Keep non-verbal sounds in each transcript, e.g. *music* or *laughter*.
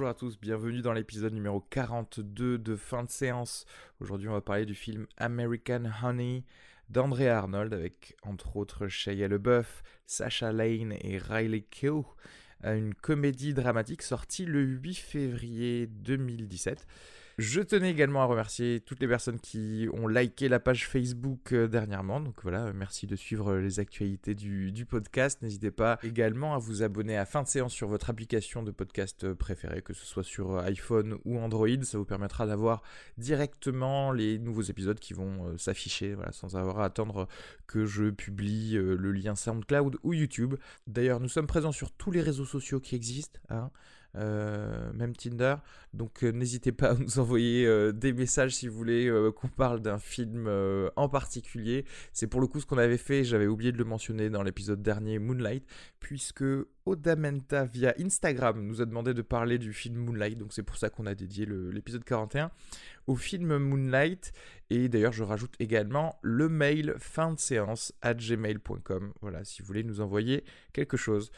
Bonjour à tous, bienvenue dans l'épisode numéro 42 de fin de séance. Aujourd'hui, on va parler du film American Honey d'Andrea Arnold avec entre autres Shia LeBeouf, Sacha Lane et Riley Keough. Une comédie dramatique sortie le 8 février 2017. Je tenais également à remercier toutes les personnes qui ont liké la page Facebook euh, dernièrement. Donc voilà, euh, merci de suivre euh, les actualités du, podcast. N'hésitez pas également à vous abonner à fin de séance sur votre application de podcast préférée, que ce soit sur iPhone ou Android. Ça vous permettra d'avoir directement les nouveaux épisodes qui vont s'afficher, sans avoir à attendre que je publie le lien SoundCloud ou YouTube. D'ailleurs, nous sommes présents sur tous les réseaux sociaux qui existent. Hein. Euh, même Tinder. Donc euh, n'hésitez pas à nous envoyer euh, des messages si vous voulez qu'on parle d'un film en particulier. C'est pour le coup ce qu'on avait fait, j'avais oublié de le mentionner dans l'épisode dernier, Moonlight, puisque Odamenta via Instagram nous a demandé de parler du film Moonlight, donc c'est pour ça qu'on a dédié l'épisode 41 au film Moonlight. Et d'ailleurs je rajoute également le mail fin de séance at gmail.com. Voilà, si vous voulez nous envoyer quelque chose.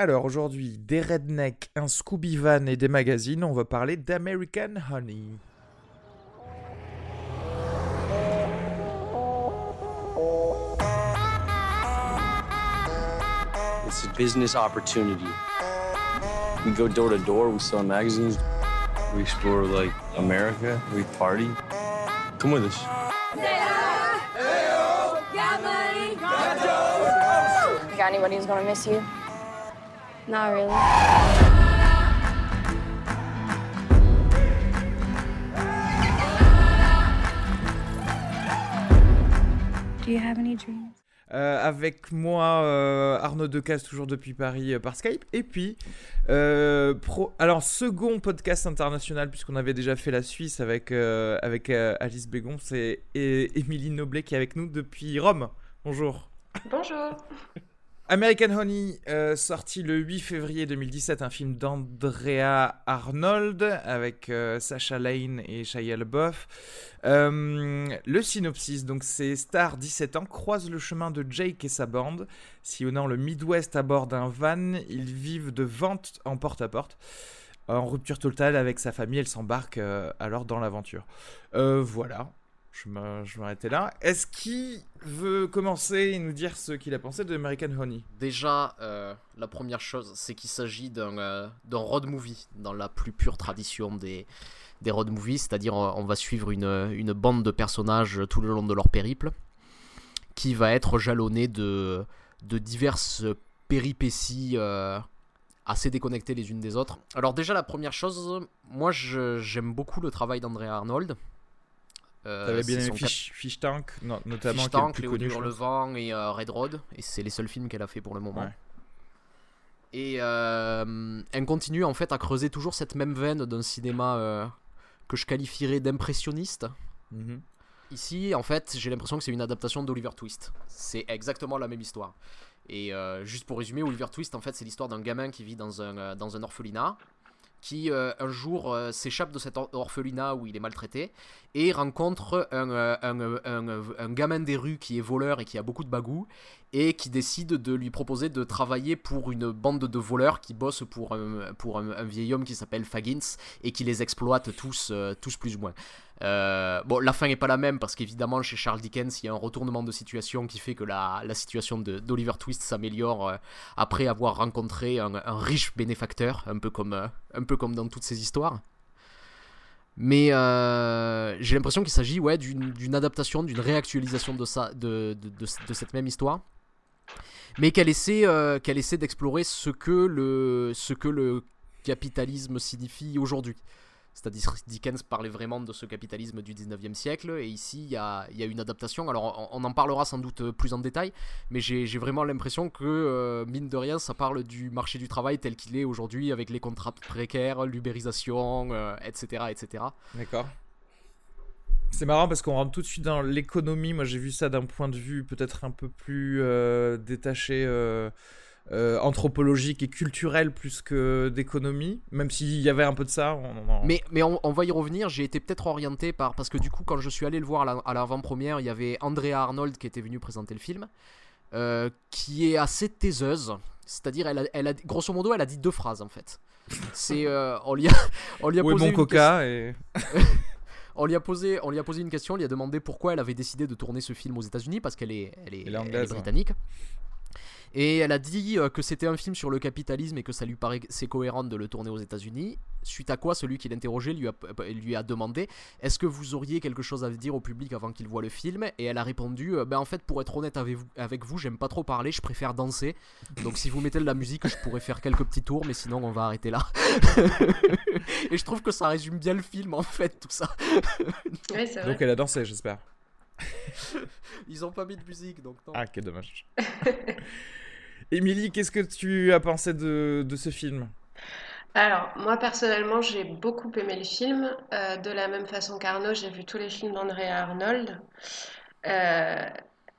Alors aujourd'hui, des rednecks, un Scooby Van et des magazines, on va parler d'American Honey. It's a business opportunity. We go door to door, we sell magazines, we explore like America, we party. Come with us. Got anybody who's gonna miss you? Not really. Do you have any dreams? Euh, avec moi, euh, Arnaud Decaze, toujours depuis Paris euh, par Skype. Et puis, euh, pro... alors, second podcast international, puisqu'on avait déjà fait la Suisse avec, euh, avec Alice Bégon, c'est Émilie Noblet qui est avec nous depuis Rome. Bonjour. Bonjour. *laughs* American Honey, euh, sorti le 8 février 2017, un film d'Andrea Arnold avec euh, Sacha Lane et Shia LaBeouf. Euh, le synopsis, donc c'est Star, 17 ans, croise le chemin de Jake et sa bande. Sillonnant le Midwest à bord d'un van, ils vivent de vente en porte-à-porte. En rupture totale avec sa famille, elle s'embarque alors dans l'aventure. voilà, je m'arrêtais là. Est-ce qu'il veut commencer et nous dire ce qu'il a pensé de American Honey? Déjà, euh, la première chose, c'est qu'il s'agit euh, d'un road movie, dans la plus pure tradition des, road movies, c'est-à-dire on va suivre une, bande de personnages tout le long de leur périple, qui va être jalonnée de, de diverses péripéties euh, assez déconnectées les unes des autres. Alors déjà, la première chose, moi j'aime beaucoup le travail d'André Arnold. Euh, T'avais bien aimé Fish, Tank, notamment. Fish Tank, Léo du le vent et euh, Red Road. Et c'est les seuls films qu'elle a fait pour le moment. Et euh, elle continue en fait à creuser toujours cette même veine d'un cinéma que je qualifierais d'impressionniste. Mhm. Ici, en fait, j'ai l'impression que c'est une adaptation d'Oliver Twist. C'est exactement la même histoire. Et juste pour résumer, Oliver Twist, en fait, c'est l'histoire d'un gamin qui vit dans un, dans un orphelinat qui euh, un jour euh, s'échappe de cet orphelinat où il est maltraité et rencontre euh, un, gamin des rues qui est voleur et qui a beaucoup de bagou et qui décide de lui proposer de travailler pour une bande de voleurs qui bossent pour un, pour un, vieil homme qui s'appelle Fagins et qui les exploite tous, tous plus ou moins. Euh, bon, la fin n'est pas la même parce qu'évidemment, chez Charles Dickens, il y a un retournement de situation qui fait que la, la situation d'Oliver Twist s'améliore euh, après avoir rencontré un, riche bénéfacteur, un peu comme, euh, un peu comme dans toutes ces histoires. Mais j'ai l'impression qu'il s'agit ouais, d'une adaptation, d'une réactualisation de, ça, de, de, cette même histoire. Mais qu'elle essaie, qu'elle essaie d'explorer ce, ce que le capitalisme signifie aujourd'hui. C'est-à-dire Dickens parlait vraiment de ce capitalisme du 19e siècle, et ici il y a, une adaptation. Alors on, en parlera sans doute plus en détail, mais j'ai vraiment l'impression que, euh, mine de rien, ça parle du marché du travail tel qu'il est aujourd'hui, avec les contrats précaires, l'ubérisation, etc. Euh, etc. D'accord. C'est marrant parce qu'on rentre tout de suite dans l'économie. Moi j'ai vu ça d'un point de vue peut-être un peu plus euh, détaché euh, anthropologique et culturel plus que d'économie, même s'il y avait un peu de ça. Mais, mais on, va y revenir, j'ai été peut-être orienté par... Parce que du coup, quand je suis allé le voir à l'avant-première, il y avait Andrea Arnold qui était venu présenter le film, euh, qui est assez taiseuse. C'est-à-dire, elle a, elle a, grosso modo, elle a dit deux phrases en fait. C'est, euh, on lui a, *laughs* on lui a posé mon coca et... *laughs* on lui a posé, on lui a posé une question, on lui a demandé pourquoi elle avait décidé de tourner ce film aux États-Unis parce qu'elle est, elle est, elle est, britannique. Et elle a dit euh, que c'était un film sur le capitalisme et que ça lui paraissait cohérent de le tourner aux États-Unis. Suite à quoi, celui qui l'interrogeait lui a, euh, lui a demandé Est-ce que vous auriez quelque chose à dire au public avant qu'il voit le film? Et elle a répondu euh, Ben en fait, pour être honnête avec vous, avec vous j'aime pas trop parler, je préfère danser. Donc si vous mettez de la musique, je pourrais faire quelques petits tours, mais sinon on va arrêter là. *laughs* et je trouve que ça résume bien le film en fait, tout ça. donc elle a dansé, j'espère. *laughs* Ils ont pas mis de musique, donc Ah, quel dommage. *laughs* Émilie, qu'est-ce que tu as pensé de, ce film? Alors, moi personnellement, j'ai beaucoup aimé le film. Euh, de la même façon qu'Arnaud, j'ai vu tous les films d'Andrea Arnold. Euh,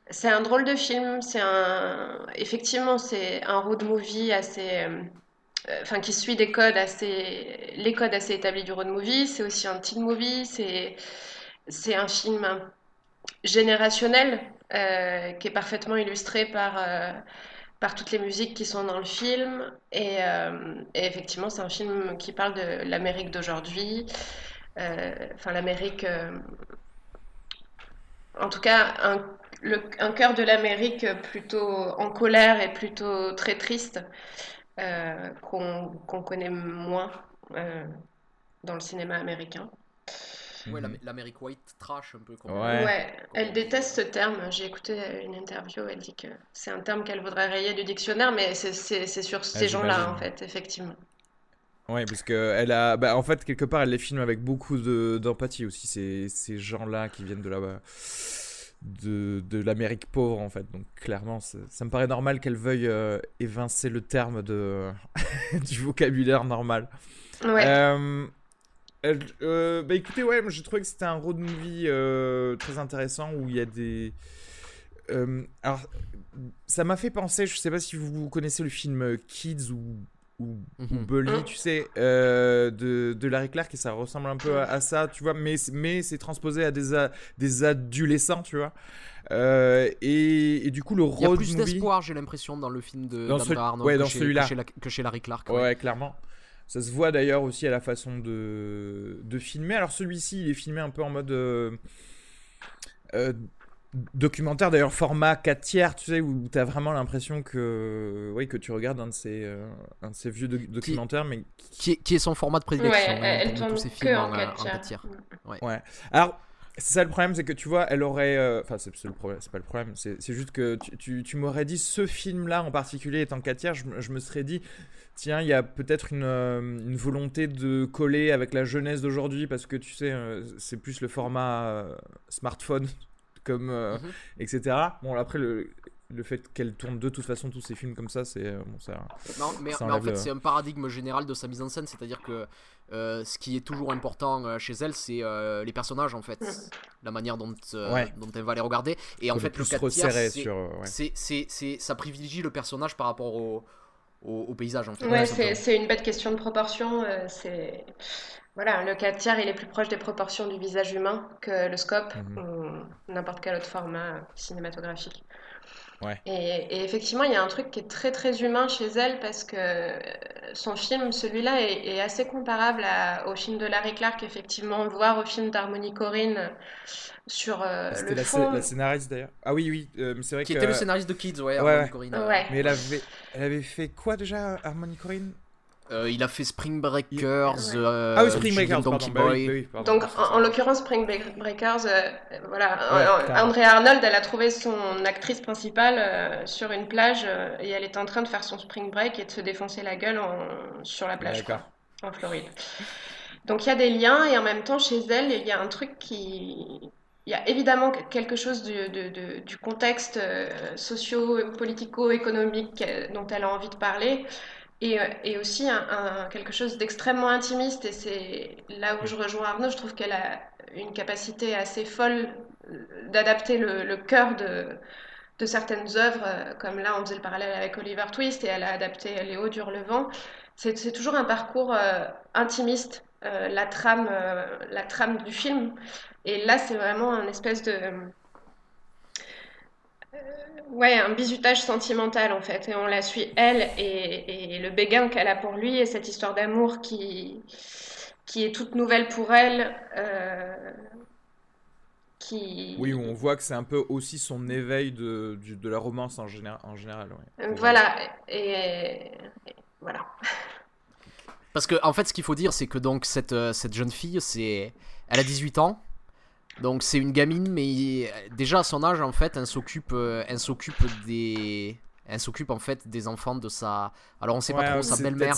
c'est un drôle de film. C'est un, effectivement, c'est un road movie assez, euh, enfin, qui suit des codes assez, les codes assez établis du road movie. C'est aussi un teen movie. C'est, c'est un film générationnel qui est parfaitement illustré par par toutes les musiques qui sont dans le film. Et, euh, effectivement, c'est un film qui parle de l'Amérique d'aujourd'hui. Euh, enfin, l'Amérique. Euh, en tout cas, un, un cœur de l'Amérique plutôt en colère et plutôt très triste, qu'on connaît moins dans le cinéma américain. Ouais, mhm. l'Amérique white trash un peu. Ouais. elle déteste ce terme. J'ai écouté une interview, elle dit que c'est un terme qu'elle voudrait rayer du dictionnaire, mais c'est sur ces gens-là, en fait, effectivement. Ouais, parce que elle a, bah, en fait, quelque part, elle les filme avec beaucoup d'empathie aussi. Ces, ces gens-là qui viennent de là de, de l'Amérique pauvre, en fait. Donc, clairement, ça me paraît normal qu'elle veuille euh, évincer le terme de, *laughs* du vocabulaire normal. Ouais. Euh, euh, bah écoutez, ouais, j'ai trouvé que c'était un road movie euh, très intéressant où il y a des. Euh, alors, ça m'a fait penser, je sais pas si vous connaissez le film Kids ou, ou, mhm. Bully, hein tu sais, de, de, Larry Clark, et ça ressemble un peu à, ça, tu vois, mais, mais c'est transposé à des, des adolescents, tu vois. Et, et, du coup, le road movie. Il y a plus d'espoir, j'ai l'impression, dans le film de dans Arnold ouais, dans que, celui-là. Chez, que, chez Larry Clark. Ouais, clairement. Ça se voit d'ailleurs aussi à la façon de, de filmer. Alors celui-ci, il est filmé un peu en mode euh, euh, documentaire, d'ailleurs format 4 tiers, tu sais, où tu as vraiment l'impression que, oui, que tu regardes un de ces, euh, un de ces vieux documentaires. Qui, mais qui... Qui, est, son format de prédilection. Ouais, elle, tourne tous ses films en, 4 tiers. Ouais. ouais. Alors, c'est ça le problème, c'est que tu vois, elle aurait. Euh, enfin, c'est le problème, c'est pas le problème, c'est juste que tu, tu, tu m'aurais dit ce film-là en particulier étant 4 tiers, je, je, me serais dit, tiens, il y a peut-être une, euh, une, volonté de coller avec la jeunesse d'aujourd'hui parce que tu sais, euh, c'est plus le format smartphone, *laughs* comme. Mhm. etc. Bon, après, le, le fait qu'elle tourne de toute façon tous ces films comme ça, c'est bon, ça. Non, mais, mais en fait, c'est un paradigme général de sa mise en scène, c'est-à-dire que euh, ce qui est toujours important euh, chez elle, c'est euh, les personnages en fait, la manière dont, dont elle va les regarder. Et en fait, le 4 c'est, c'est, ça privilégie le personnage par rapport au, au, paysage en fait. Ouais, c'est, une bête question de proportion. c'est voilà, le 4 tiers il est plus proche des proportions du visage humain que le scope mhm. ou n'importe quel autre format cinématographique. Ouais. Et, et, effectivement, il y a un truc qui est très très humain chez elle parce que son film, celui-là, est, assez comparable au film de Larry Clark, effectivement, voire au film d'Harmony Corinne sur euh, le la, fond. la scénariste d'ailleurs. Ah oui, oui, euh, c'est vrai Qui que... était le scénariste de Kids, ouais, Harmony Corinne. Mais elle avait, elle avait fait quoi déjà, Harmony Corinne? Euh, il a fait Spring Breakers, euh, ah oui, Spring Breakers, Donkey bah Boy. Bah Donc en, l'occurrence Spring Breakers, euh, voilà, Andrea Arnold, elle a trouvé son actrice principale sur une plage et elle est en train de faire son Spring Break et de se défoncer la gueule sur la plage, en Floride. Donc il y a des liens et en même temps chez elle il y a un truc qui il y a évidemment quelque chose du, du contexte socio-politico-économique dont elle a envie de parler, et, euh, et aussi quelque chose d'extrêmement intimiste. Et c'est là où je rejoins Arnaud, je trouve qu'elle a une capacité assez folle euh, d'adapter le, cœur de, de certaines œuvres, euh, comme là on faisait le parallèle avec Oliver Twist et elle a adapté Léo Durlevent. C'est toujours un parcours intimiste, la, trame, la trame du film. Et là, c'est vraiment un espèce de ouais, un bizutage sentimental en fait. Et on la suit, elle, et, le béguin qu'elle a pour lui, et cette histoire d'amour qui, qui est toute nouvelle pour elle. Euh, qui... Oui, on voit que c'est un peu aussi son éveil de, de la romance en, général. En général Voilà, et, voilà. Parce que, en fait, ce qu'il faut dire, c'est que donc cette, euh, cette jeune fille, c'est, elle a 18 ans. Donc c'est une gamine, mais déjà à son âge en fait, elle s'occupe, euh, elle s'occupe des, elle s'occupe en fait des enfants de sa. Alors on sait pas trop, sa belle-mère,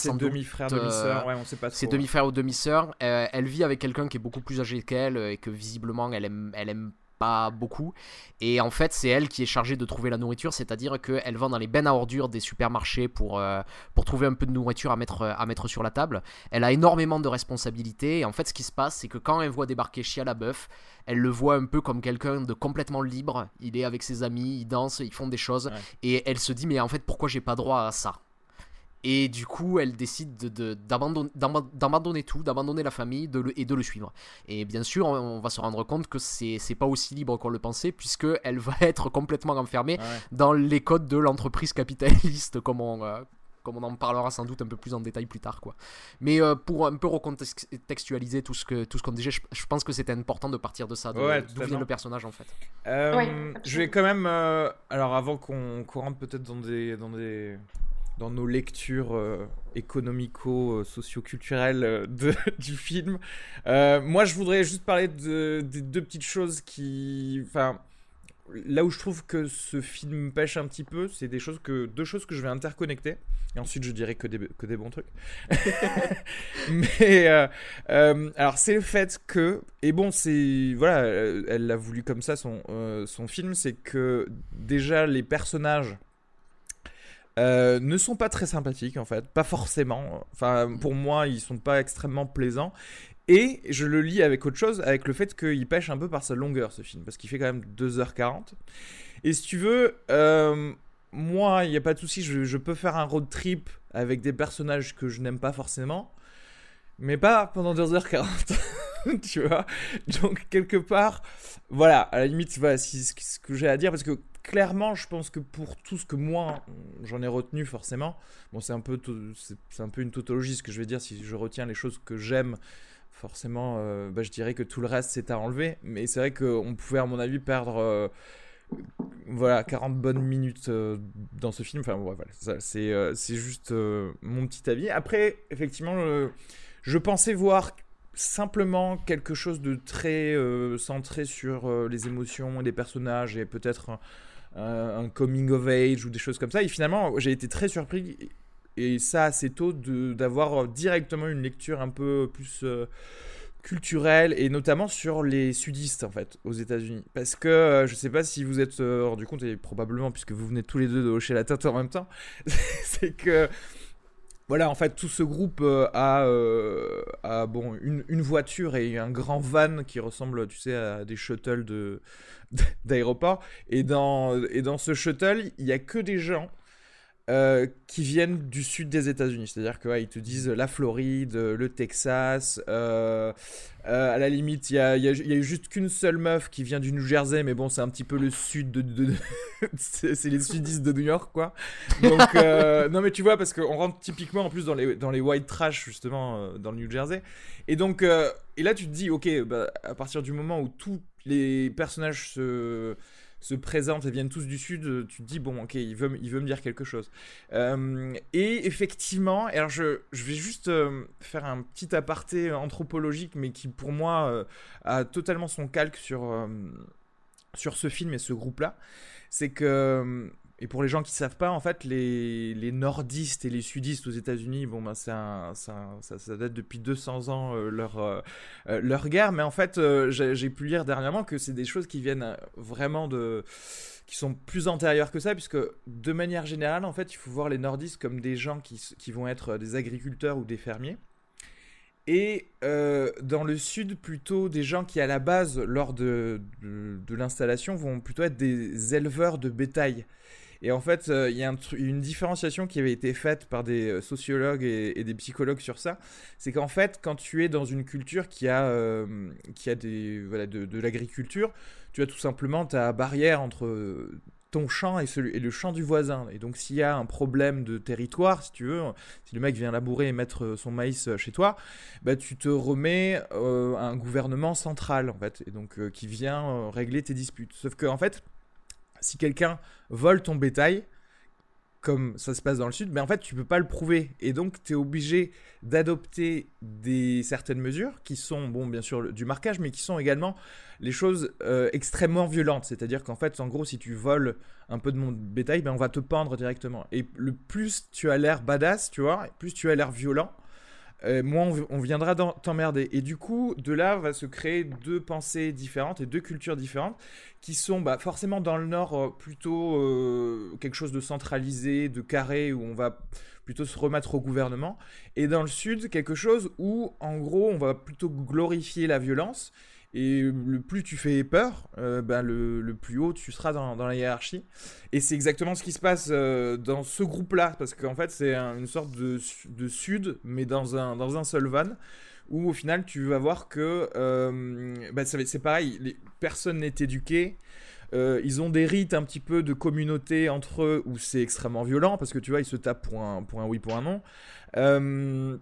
ouais, on sait pas trop. Ses demi-frères ou demi-sœurs. Euh, elle vit avec quelqu'un qui est beaucoup plus âgé qu'elle et que visiblement elle aime, elle aime pas beaucoup. Et en fait, c'est elle qui est chargée de trouver la nourriture, c'est-à-dire qu'elle va dans les bennes à ordures des supermarchés pour, euh, pour trouver un peu de nourriture à mettre, à mettre sur la table. Elle a énormément de responsabilités. Et en fait, ce qui se passe, c'est que quand elle voit débarquer Chia la bœuf, elle le voit un peu comme quelqu'un de complètement libre. Il est avec ses amis, ils dansent, ils font des choses. Et elle se dit, mais en fait, pourquoi j'ai pas droit à ça? Et du coup, elle décide d'abandonner tout, d'abandonner la famille et de le suivre. Et bien sûr, on, va se rendre compte que c'est pas aussi libre qu'on le pensait, puisqu'elle va *laughs* être complètement enfermée dans les codes de l'entreprise capitaliste, *laughs* comme on, euh, comme on en parlera sans doute un peu plus en détail plus tard. Quoi. Mais euh, pour un peu recontextualiser tout ce que tout ce qu'on disait, je, pense que c'était important de partir de ça, d'où vient le personnage en fait. Euh, je vais quand même, alors avant qu'on rentre peut-être dans des, dans des dans nos lectures euh, économico-socio-culturelles euh, *laughs* du film. Euh, moi, je voudrais juste parler de, deux petites choses qui. Enfin, là où je trouve que ce film pêche un petit peu, c'est des choses que, deux choses que je vais interconnecter. Et ensuite, je dirais que des, que des bons trucs. *laughs* Mais alors, c'est le fait que, et bon, c'est voilà, elle l'a voulu comme ça son son film, c'est que déjà les personnages euh, ne sont pas très sympathiques en fait, pas forcément. Enfin, pour moi, ils sont pas extrêmement plaisants. Et je le lis avec autre chose, avec le fait qu'il pêche un peu par sa longueur ce film, parce qu'il fait quand même 2h40. Et si tu veux, euh, moi, il n'y a pas de souci, je, peux faire un road trip avec des personnages que je n'aime pas forcément, mais pas pendant 2h40. *laughs* *laughs* tu vois? Donc, quelque part, voilà, à la limite, voilà, ce que j'ai à dire, parce que clairement, je pense que pour tout ce que moi j'en ai retenu forcément, bon, c'est un peu un peu une tautologie ce que je vais dire si je retiens les choses que j'aime. Forcément, euh, bah, je dirais que tout le reste c'est à enlever, mais c'est vrai qu'on pouvait à mon avis perdre euh, voilà 40 bonnes minutes euh, dans ce film. Enfin voilà, c'est c'est juste mon petit avis. Après, effectivement, je pensais voir simplement quelque chose de très centré sur les émotions et personnages et peut-être un, coming of age ou des choses comme ça. Et finalement, j'ai été très surpris, et ça assez tôt, d'avoir directement une lecture un peu plus euh, culturelle, et notamment sur les sudistes, en fait, aux États-Unis. Parce que euh, je sais pas si vous êtes euh, rendu compte, et probablement, puisque vous venez tous les deux de hocher la tête en même temps, *laughs* c'est que voilà, en fait, tout ce groupe a, a, bon, une, voiture et un grand van qui ressemble, tu sais, à des shuttles *laughs* d'aéroport. Et dans, et dans ce shuttle, il n'y a que des gens euh, qui viennent du sud des États-Unis. C'est-à-dire qu'ils te disent la Floride, le Texas. Euh, euh, à la limite, il y a, y a, eu juste qu'une seule meuf qui vient du New Jersey, mais bon, c'est un petit peu le sud de. *laughs* c'est les sudistes de New York, quoi. Donc, *laughs* non, mais tu vois, parce qu'on rentre typiquement en plus dans les, dans les white trash, justement, dans le New Jersey. Et donc, et là, tu te dis, ok, bah, à partir du moment où tous les personnages se se présentent et viennent tous du sud, euh, tu te dis, bon, ok, il veut, il veut me dire quelque chose. Euh, et effectivement, alors je, je vais juste euh, faire un petit aparté anthropologique, mais qui pour moi a totalement son calque sur, sur ce film et ce groupe-là. C'est que et pour les gens qui savent pas, en fait, les, les nordistes et les sudistes aux États-Unis, bon, ben, ça, date depuis 200 ans euh, leur, euh, euh, leur guerre. Mais en fait, j'ai pu lire dernièrement que c'est des choses qui viennent vraiment de. qui sont plus antérieures que ça, puisque de manière générale, en fait, il faut voir les nordistes comme des gens qui, qui vont être des agriculteurs ou des fermiers. Et dans le sud, plutôt des gens qui, à la base, lors de, de l'installation, vont plutôt être des éleveurs de bétail. Et en fait, euh, il y a une différenciation qui avait été faite par des euh, sociologues et, des psychologues sur ça. C'est qu'en fait, quand tu es dans une culture qui a, euh, qui a des, voilà, de, l'agriculture, tu as tout simplement ta barrière entre ton champ et, celui, et le champ du voisin. Et donc, s'il y a un problème de territoire, si tu veux, si le mec vient labourer et mettre son maïs chez toi, bah, tu te remets à un gouvernement central, en fait, et donc qui vient régler tes disputes. Sauf que, en fait, si quelqu'un vole ton bétail, comme ça se passe dans le sud, mais en fait tu peux pas le prouver. Et donc tu es obligé d'adopter des certaines mesures qui sont bon bien sûr du marquage mais qui sont également les choses euh, extrêmement violentes, c'est-à-dire qu'en fait en gros si tu voles un peu de mon bétail, ben on va te pendre directement. Et le plus tu as l'air badass, tu vois, plus tu as l'air violent, euh, moi, on, viendra t'emmerder. Et du coup, de là va se créer deux pensées différentes et deux cultures différentes qui sont bah, forcément dans le nord euh, plutôt euh, quelque chose de centralisé, de carré, où on va plutôt se remettre au gouvernement. Et dans le sud, quelque chose où, en gros, on va plutôt glorifier la violence et le plus tu fais peur, euh, ben le, plus haut tu seras dans, la hiérarchie. Et c'est exactement ce qui se passe euh, dans ce groupe-là, parce qu'en fait c'est une sorte de, sud, mais dans un, dans un seul van, où au final tu vas voir que euh, ben, c'est pareil, les, personne n'est éduqué. ils ont des rites un petit peu de communauté entre eux où c'est extrêmement violent parce que tu vois, ils se tapent pour un, pour un oui, pour un non. Euh,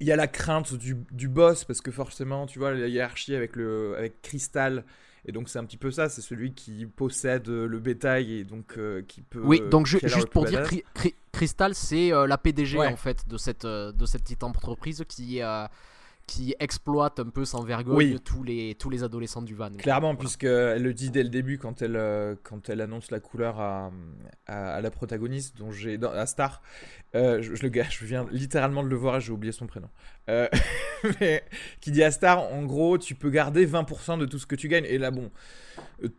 il y a la crainte du, du, boss parce que forcément, tu vois, la hiérarchie avec, le, avec Crystal. Et donc c'est un petit peu ça, c'est celui qui possède le bétail et donc euh, qui peut. Oui, donc juste pour dire, Crystal, c'est euh, la PDG en fait de cette euh, de cette petite entreprise qui qui exploite un peu sans vergogne tous, les, tous les adolescents du van. Clairement, puisqu'elle le dit dès le début quand elle, euh, quand elle annonce la couleur à, à, la protagoniste, dont j'ai à Star. Euh, je, le gars, je viens littéralement de le voir, j'ai oublié son prénom. Euh, *laughs* mais, qui dit à Star, en gros, tu peux garder 20% de tout ce que tu gagnes. Et là, bon,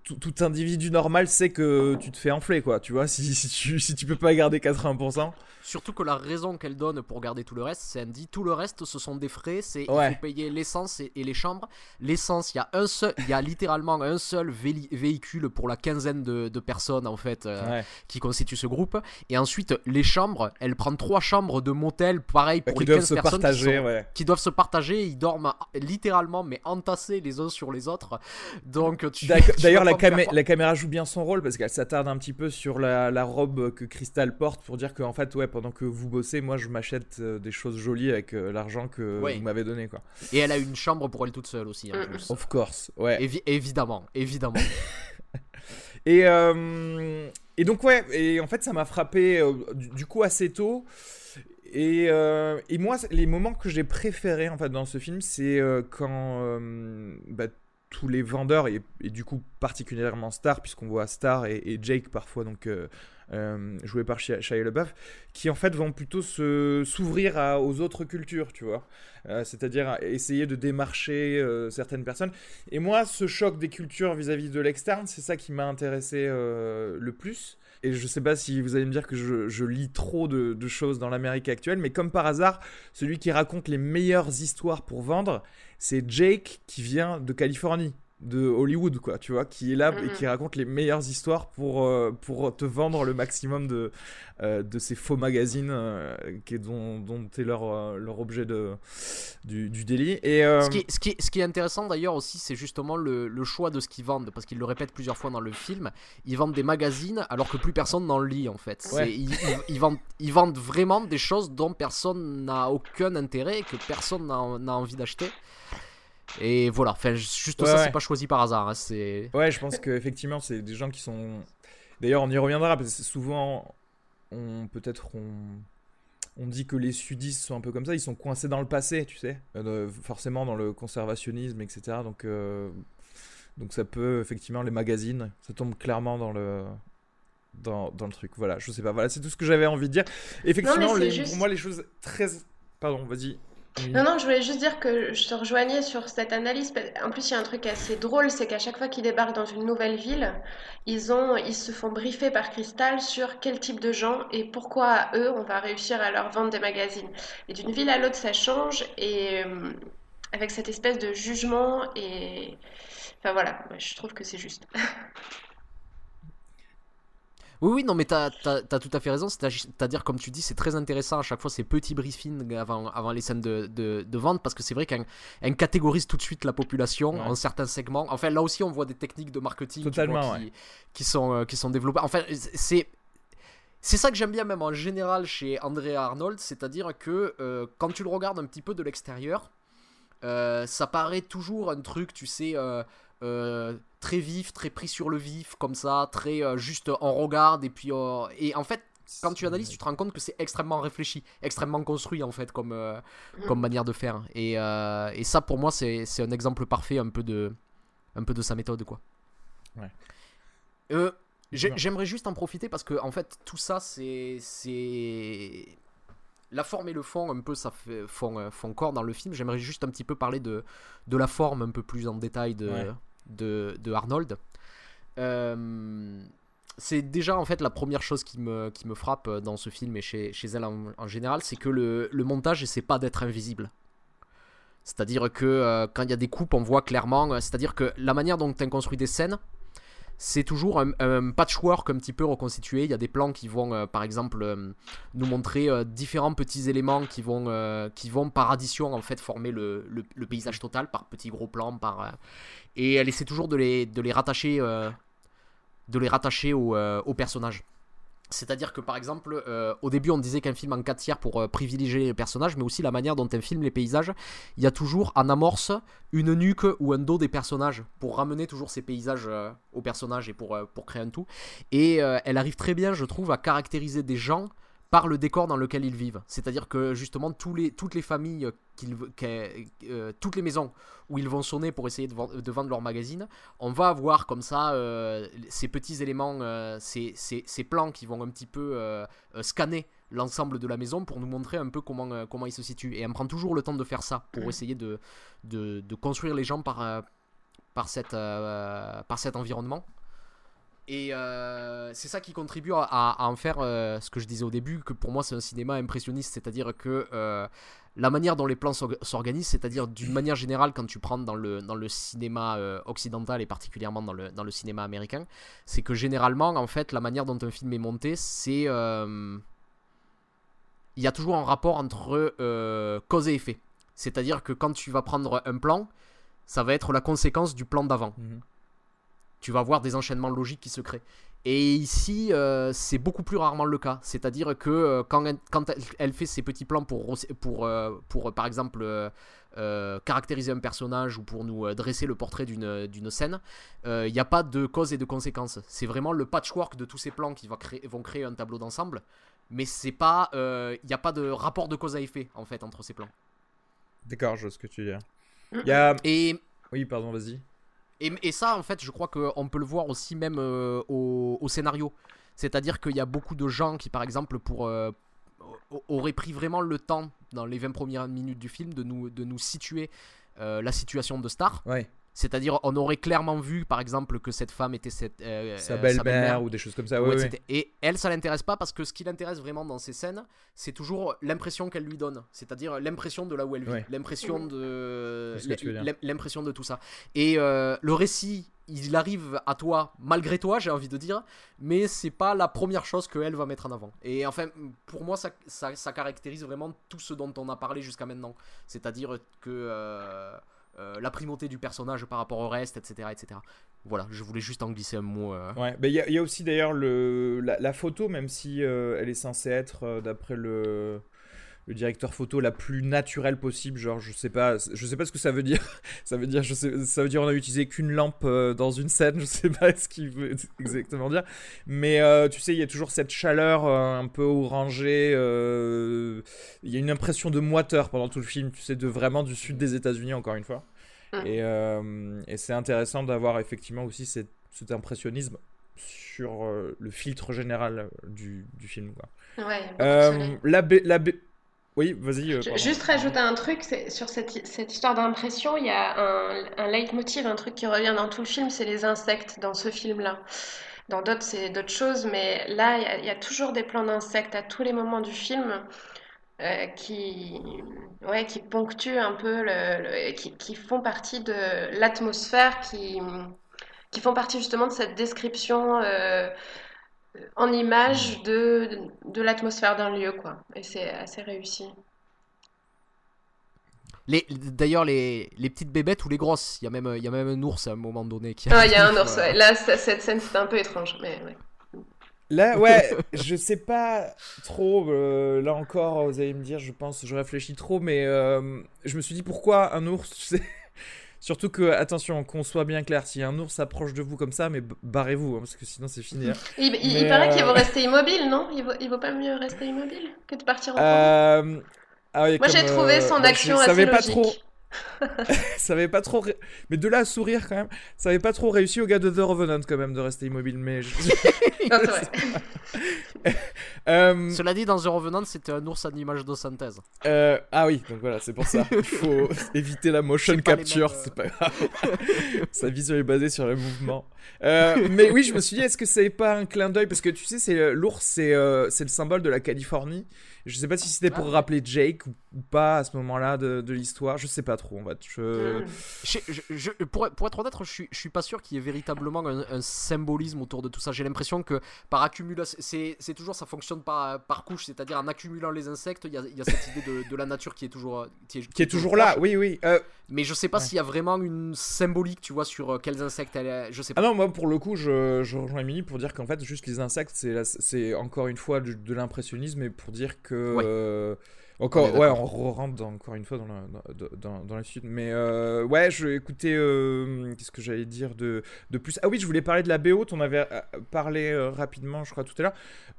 tout, individu normal sait que tu te fais enfler, quoi. Tu vois, *laughs* si, si, tu, si tu peux pas garder 80%. Surtout que la raison qu'elle donne pour garder tout le reste, c'est elle dit tout le reste, ce sont des frais, c'est il faut payer l'essence et, les chambres. L'essence, il y a un seul, il y a littéralement un seul véhicule pour la quinzaine de, personnes en fait euh, qui constituent ce groupe. Et ensuite, les chambres, elle prend trois chambres de motel, pareil pour les 15 personnes qui, doivent se partager. Ils dorment littéralement mais entassés les uns sur les autres. Donc tu D'ailleurs, la, la, caméra joue bien son rôle parce qu'elle s'attarde un petit peu sur la, robe que Crystal porte pour dire qu'en fait, ouais, pendant que vous bossez, moi je m'achète euh, des choses jolies avec euh, l'argent que vous m'avez donné. Quoi. Et elle a une chambre pour elle toute seule aussi. En plus. Of course, ouais. évidemment, évidemment. *laughs* et, euh, et donc, ouais, et en fait, ça m'a frappé du, coup assez tôt. Et, et, moi, les moments que j'ai préférés en fait dans ce film, c'est quand bah, tous les vendeurs, et, du coup particulièrement Star, puisqu'on voit Star et, Jake parfois, donc euh, euh, joué par Shia, Shia qui en fait vont plutôt se, s'ouvrir aux autres cultures, tu vois. Euh, c'est-à-dire essayer de démarcher certaines personnes. Et moi, ce choc des cultures vis-à-vis de l'externe, c'est ça qui m'a intéressé le plus. Et je sais pas si vous allez me dire que je, lis trop de, choses dans l'Amérique actuelle, mais comme par hasard, celui qui raconte les meilleures histoires pour vendre, c'est Jake qui vient de Californie. De Hollywood, quoi, tu vois, qui est là et qui raconte les meilleures histoires pour, euh, pour te vendre le maximum de, euh, de ces faux magazines euh, qui dont, dont est leur, leur objet de, du, du délit. Et, euh, Ce qui, est, ce, qui ce qui est intéressant d'ailleurs aussi, c'est justement le, le choix de ce qu'ils vendent, parce qu'ils le répètent plusieurs fois dans le film. Ils vendent des magazines alors que plus personne n'en lit en fait. Ouais. Ils, ils- ils vendent, ils vendent vraiment des choses dont personne n'a aucun intérêt et que personne n'a n'a envie d'acheter. Et voilà, enfin, juste Ouais, ça, ouais. c'est pas choisi par hasard. hein, c'est. Ouais, je pense qu'effectivement, c'est des gens qui sont. D'ailleurs, on y reviendra parce que souvent, on peut-être on. On dit que les sudistes sont un peu comme ça, ils sont coincés dans le passé, tu sais, Euh, forcément dans le conservationnisme, etc. Donc, euh, donc ça peut effectivement les magazines, ça tombe clairement dans le dans, dans le truc. Voilà, je sais pas. Voilà, c'est tout ce que j'avais envie de dire. Effectivement, c'est les- juste- pour moi, les choses très. Pardon, vas-y. Non, non, je voulais juste dire que je te rejoignais sur cette analyse. En plus, il y a un truc assez drôle, c'est qu'à chaque fois qu'ils débarquent dans une nouvelle ville, ils ont, ils se font briefer par Crystal sur quel type de gens et pourquoi eux, on va réussir à leur vendre des magazines. Et d'une ville à l'autre, ça change et euh, avec cette espèce de jugement et, enfin voilà, je trouve que c'est juste. *laughs* Oui, oui, non, mais t'as as, tout à fait raison. C'est-à-dire, comme tu dis, c'est très intéressant à chaque fois ces petits briefings avant, avant les scènes de, de, de vente parce que c'est vrai qu'elle catégorise tout de suite la population Ouais. en certains segments. Enfin, là aussi, on voit des techniques de marketing tu Totalement, vois, qui, ouais. qui, sont, euh, qui sont développées. Enfin, c'est. C'est ça que j'aime bien même en général chez Andrea Arnold, c'est-à-dire que euh, quand tu le regardes un petit peu de l'extérieur, euh, ça paraît toujours un truc, tu sais, très vif, très pris sur le vif, comme ça, très euh, juste on regarde et puis euh, et en fait quand tu analyses, tu te rends compte que c'est extrêmement réfléchi, extrêmement construit en fait comme euh, comme manière de faire. Et, euh, et ça pour moi c'est c'est un exemple parfait un peu de un peu de sa méthode quoi. Ouais. Euh, j'ai-. J'aimerais juste en profiter parce que en fait tout ça c'est c'est la forme et le fond un peu ça fait, font, euh, font corps dans le film. J'aimerais juste un petit peu parler de, de la forme un peu plus en détail de, Ouais. De, Arnold. Euh, c'est déjà en fait la première chose qui me, qui me frappe dans ce film et chez, chez elle en, en général, c'est que le, le montage essaie pas d'être invisible. C'est-à-dire que euh, quand il y a des coupes, on voit clairement. euh, C'est-à-dire que la manière dont tu construit des scènes, c'est toujours un, patchwork un petit peu reconstitué. Il y a des plans qui vont, euh, par exemple, euh, nous montrer euh, différents petits éléments qui vont, par addition en fait former le, paysage total par petits gros plans. Par, et elle essaie toujours de les, rattacher, de les rattacher au, au personnage. C'est-à-dire que par exemple, euh, au début on disait qu'un film en 4 tiers pour euh, privilégier les personnages, mais aussi la manière dont on filme les paysages, il y a toujours en amorce une nuque ou un dos des personnages pour ramener toujours ces paysages euh, aux personnages et pour, pour créer un tout. Et elle arrive très bien, je trouve, à caractériser des gens par le décor dans lequel ils vivent. C'est-à-dire que justement toutes les familles, euh, toutes les maisons où ils vont sonner pour essayer de, vend- de vendre leur magazine, on va avoir comme ça euh, ces petits éléments, euh, ces, plans qui vont un petit peu scanner l'ensemble de la maison pour nous montrer un peu comment, ils se situent. Et on prend toujours le temps de faire ça pour essayer de, construire les gens par, cette, par cet environnement. Et euh, c'est ça qui contribue à, en faire euh, ce que je disais au début, que pour moi c'est un cinéma impressionniste, c'est-à-dire que euh, la manière dont les plans s'org- s'organisent, c'est-à-dire d'une manière générale quand tu prends dans le, dans le cinéma occidental et particulièrement dans le, dans le cinéma américain, c'est que généralement en fait la manière dont un film est monté, c'est... il y a toujours un rapport entre cause et effet. C'est-à-dire que quand tu vas prendre un plan, ça va être la conséquence du plan d'avant Mhm. Tu vas voir des enchaînements logiques qui se créent. Et ici, euh, c'est beaucoup plus rarement le cas. C'est-à-dire que euh, quand, elle, quand elle, elle fait ses petits plans pour, pour, euh, pour, par exemple, euh, euh, caractériser un personnage ou pour nous euh, dresser le portrait d'une d'une scène, il n'y a pas de cause et de conséquences. C'est vraiment le patchwork de tous ces plans qui va créer, vont créer un tableau d'ensemble. Mais c'est pas, il n'y a pas de rapport de cause à effet en fait entre ces plans. D'accord, je vois ce que tu veux dire. Il y a... Et Oui, pardon, vas-y. Et, ça, en fait, je crois qu'on peut le voir aussi même euh, au, scénario. C'est-à-dire qu'il y a beaucoup de gens qui, par exemple, euh, auraient pris vraiment le temps, dans les 20 premières minutes du film, de nous, situer euh, la situation de Star. C'est-à-dire, on aurait clairement vu, par exemple, que cette femme était cette, euh, Sa euh, belle-mère ou des choses comme ça. Ouais, ouais. Et elle, ça l'intéresse pas parce que ce qui l'intéresse vraiment dans ces scènes, c'est toujours l'impression qu'elle lui donne. C'est-à-dire l'impression de là où elle vit, l'impression de l'impression de tout ça. Et euh, le récit, il arrive à toi malgré toi, j'ai envie de dire, mais c'est pas la première chose qu'elle va mettre en avant. Et enfin, pour moi, ça, ça, ça caractérise vraiment tout ce dont on a parlé jusqu'à maintenant. C'est-à-dire que euh, euh, la primauté du personnage par rapport au reste, etc., etc. Voilà, je voulais juste en glisser un mot. euh. Ouais, mais il y, a- aussi d'ailleurs le la, photo, même si euh, elle est censée être d'après le le directeur photo la plus naturelle possible. Genre, je sais pas, je sais pas ce que ça veut dire. *laughs* ça veut dire, je sais, ça veut dire on a utilisé qu'une lampe euh, dans une scène. *laughs* Je sais pas ce qu'il veut *laughs* exactement dire. Mais euh, tu sais, il y a toujours cette chaleur euh, un peu orangée. Il y a une impression de moiteur pendant tout le film. Tu sais, de vraiment du sud des États-Unis encore une fois. Mm. Et, et c'est intéressant d'avoir effectivement aussi cette- cet impressionnisme sur le filtre général du, du film. Quoi. Ouais, la la Oui, vas-y. euh. Juste rajouter un truc, sur cette, cette histoire d'impression, il y a un, un leitmotiv, un truc qui revient dans tout le film, c'est les insectes dans ce film-là. Dans d'autres, c'est d'autres choses, mais là, il y a, il y a toujours des plans d'insectes à tous les moments du film euh, qui, ouais, qui ponctuent un peu, le, le- qui, qui font partie de l'atmosphère, qui, qui font partie justement de cette description euh, en image de, de l'atmosphère d'un lieu, quoi. Et c'est assez réussi. Les, D'ailleurs, les, les petites bébêtes ou les grosses, il y, a même- il y a même un ours à un moment donné qui Ah, il y a un ours, ouais. Là, ça- cette scène, c'était un peu étrange, mais ouais. Là, ouais, *laughs* je sais pas trop. euh, là encore, vous allez me dire, je pense, je réfléchis trop, mais euh, je me suis dit pourquoi un ours, *laughs* tu sais. Surtout que, attention, qu'on soit bien clair, si un ours s'approche de vous comme ça, mais barrez-vous, hein, parce que sinon c'est fini. hein. Il, il- il Mais, paraît qu'il euh, vaut rester immobile, non? Il vaut, il vaut pas mieux rester immobile que de partir en? Euh, ah oui, Moi, j'ai trouvé euh, son bah, action je assez savais pas logique. trop. *laughs* ça avait pas trop. ré- Mais de là à sourire quand même, ça avait pas trop réussi au gars de The Revenant quand même de rester immobile. Mais je- *laughs* Non, vrai. *laughs* Euh, Cela dit, dans The Revenant, c'était un ours en image de synthèse. euh, ah oui, donc voilà, c'est pour ça. Il faut éviter la motion capture, mêmes, euh. c'est pas grave. Sa vision est basée sur le mouvement. Euh, mais oui, je me suis dit, est-ce que c'est pas un clin d'œil? Parce que tu sais, c'est l'ours, c'est euh, c'est le symbole de la Californie. Je sais pas si c'était pour Ah. rappeler Jake ou, ou pas à ce moment-là de, de l'histoire. Je sais pas trop en fait. Je... Mm. Je- je- je- pour, pour être honnête, je suis, je suis pas sûr qu'il y ait véritablement un, un symbolisme autour de tout ça. J'ai l'impression que par accumulation, c'est c'est toujours ça fonctionne par, par couche, c'est-à-dire en accumulant les insectes, il y a, il y a cette idée de, de la nature qui est toujours euh, qui est, Qui est toujours là, proche. oui, oui. Euh, Mais je sais pas Ouais. s'il y a vraiment une symbolique, tu vois, sur euh, quels insectes elle est. Je sais Ah non, moi pour le coup, je, je rejoins Emily pour dire qu'en fait, juste les insectes, c'est la- c'est encore une fois de, l'impressionnisme et pour dire que. Ouais. euh, encore, ouais, on rentre encore une fois dans la, dans, dans, dans la suite. Mais euh, ouais, je écoutais. euh, Qu'est-ce que j'allais dire de, de plus? Ah oui, je voulais parler de la BO, t'en avais euh, parlé euh, rapidement, je crois, tout à l'heure.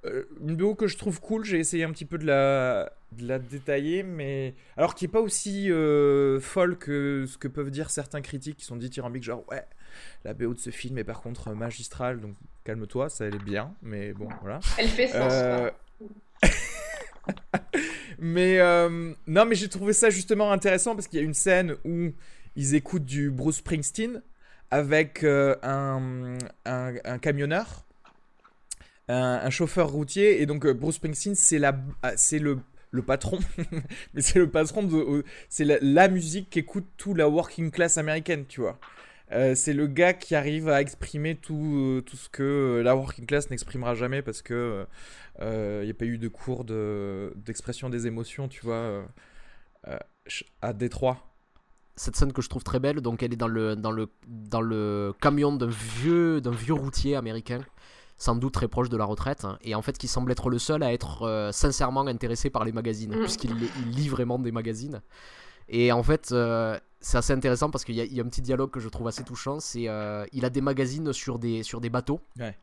Euh, une BO que je trouve cool, j'ai essayé un petit peu de la, de la détailler, mais. Alors qui est pas aussi euh, folle que ce que peuvent dire certains critiques qui sont dithyrambiques, genre ouais la BO de ce film est par contre magistrale, donc calme-toi, ça elle est bien, mais bon, voilà. Elle fait sens, Euh. *laughs* *laughs* mais euh, non, mais j'ai trouvé ça justement intéressant parce qu'il y a une scène où ils écoutent du Bruce Springsteen avec euh, un, un, camionneur, un, chauffeur routier, et donc euh, Bruce Springsteen ah, c'est le le patron, *laughs* mais c'est le patron de, c'est la, la musique qu'écoute tout la working class américaine, tu vois. Euh, c'est le gars qui arrive à exprimer tout, euh, tout ce que euh, la working class n'exprimera jamais parce que il n'y a pas eu de cours de, d'expression des émotions, tu vois, euh, euh, à Détroit. Cette scène que je trouve très belle, donc elle est dans le, dans le, dans le camion d'un vieux, d'un vieux routier américain, sans doute très proche de la retraite, hein, et en fait qui semble être le seul à être euh, sincèrement intéressé par les magazines, Mhm. puisqu'il il lit vraiment des magazines. Et en fait, euh, c'est assez intéressant parce qu'il y, a- il y a un petit dialogue que je trouve assez touchant. C'est euh, il a des magazines sur des, sur des bateaux. Ouais.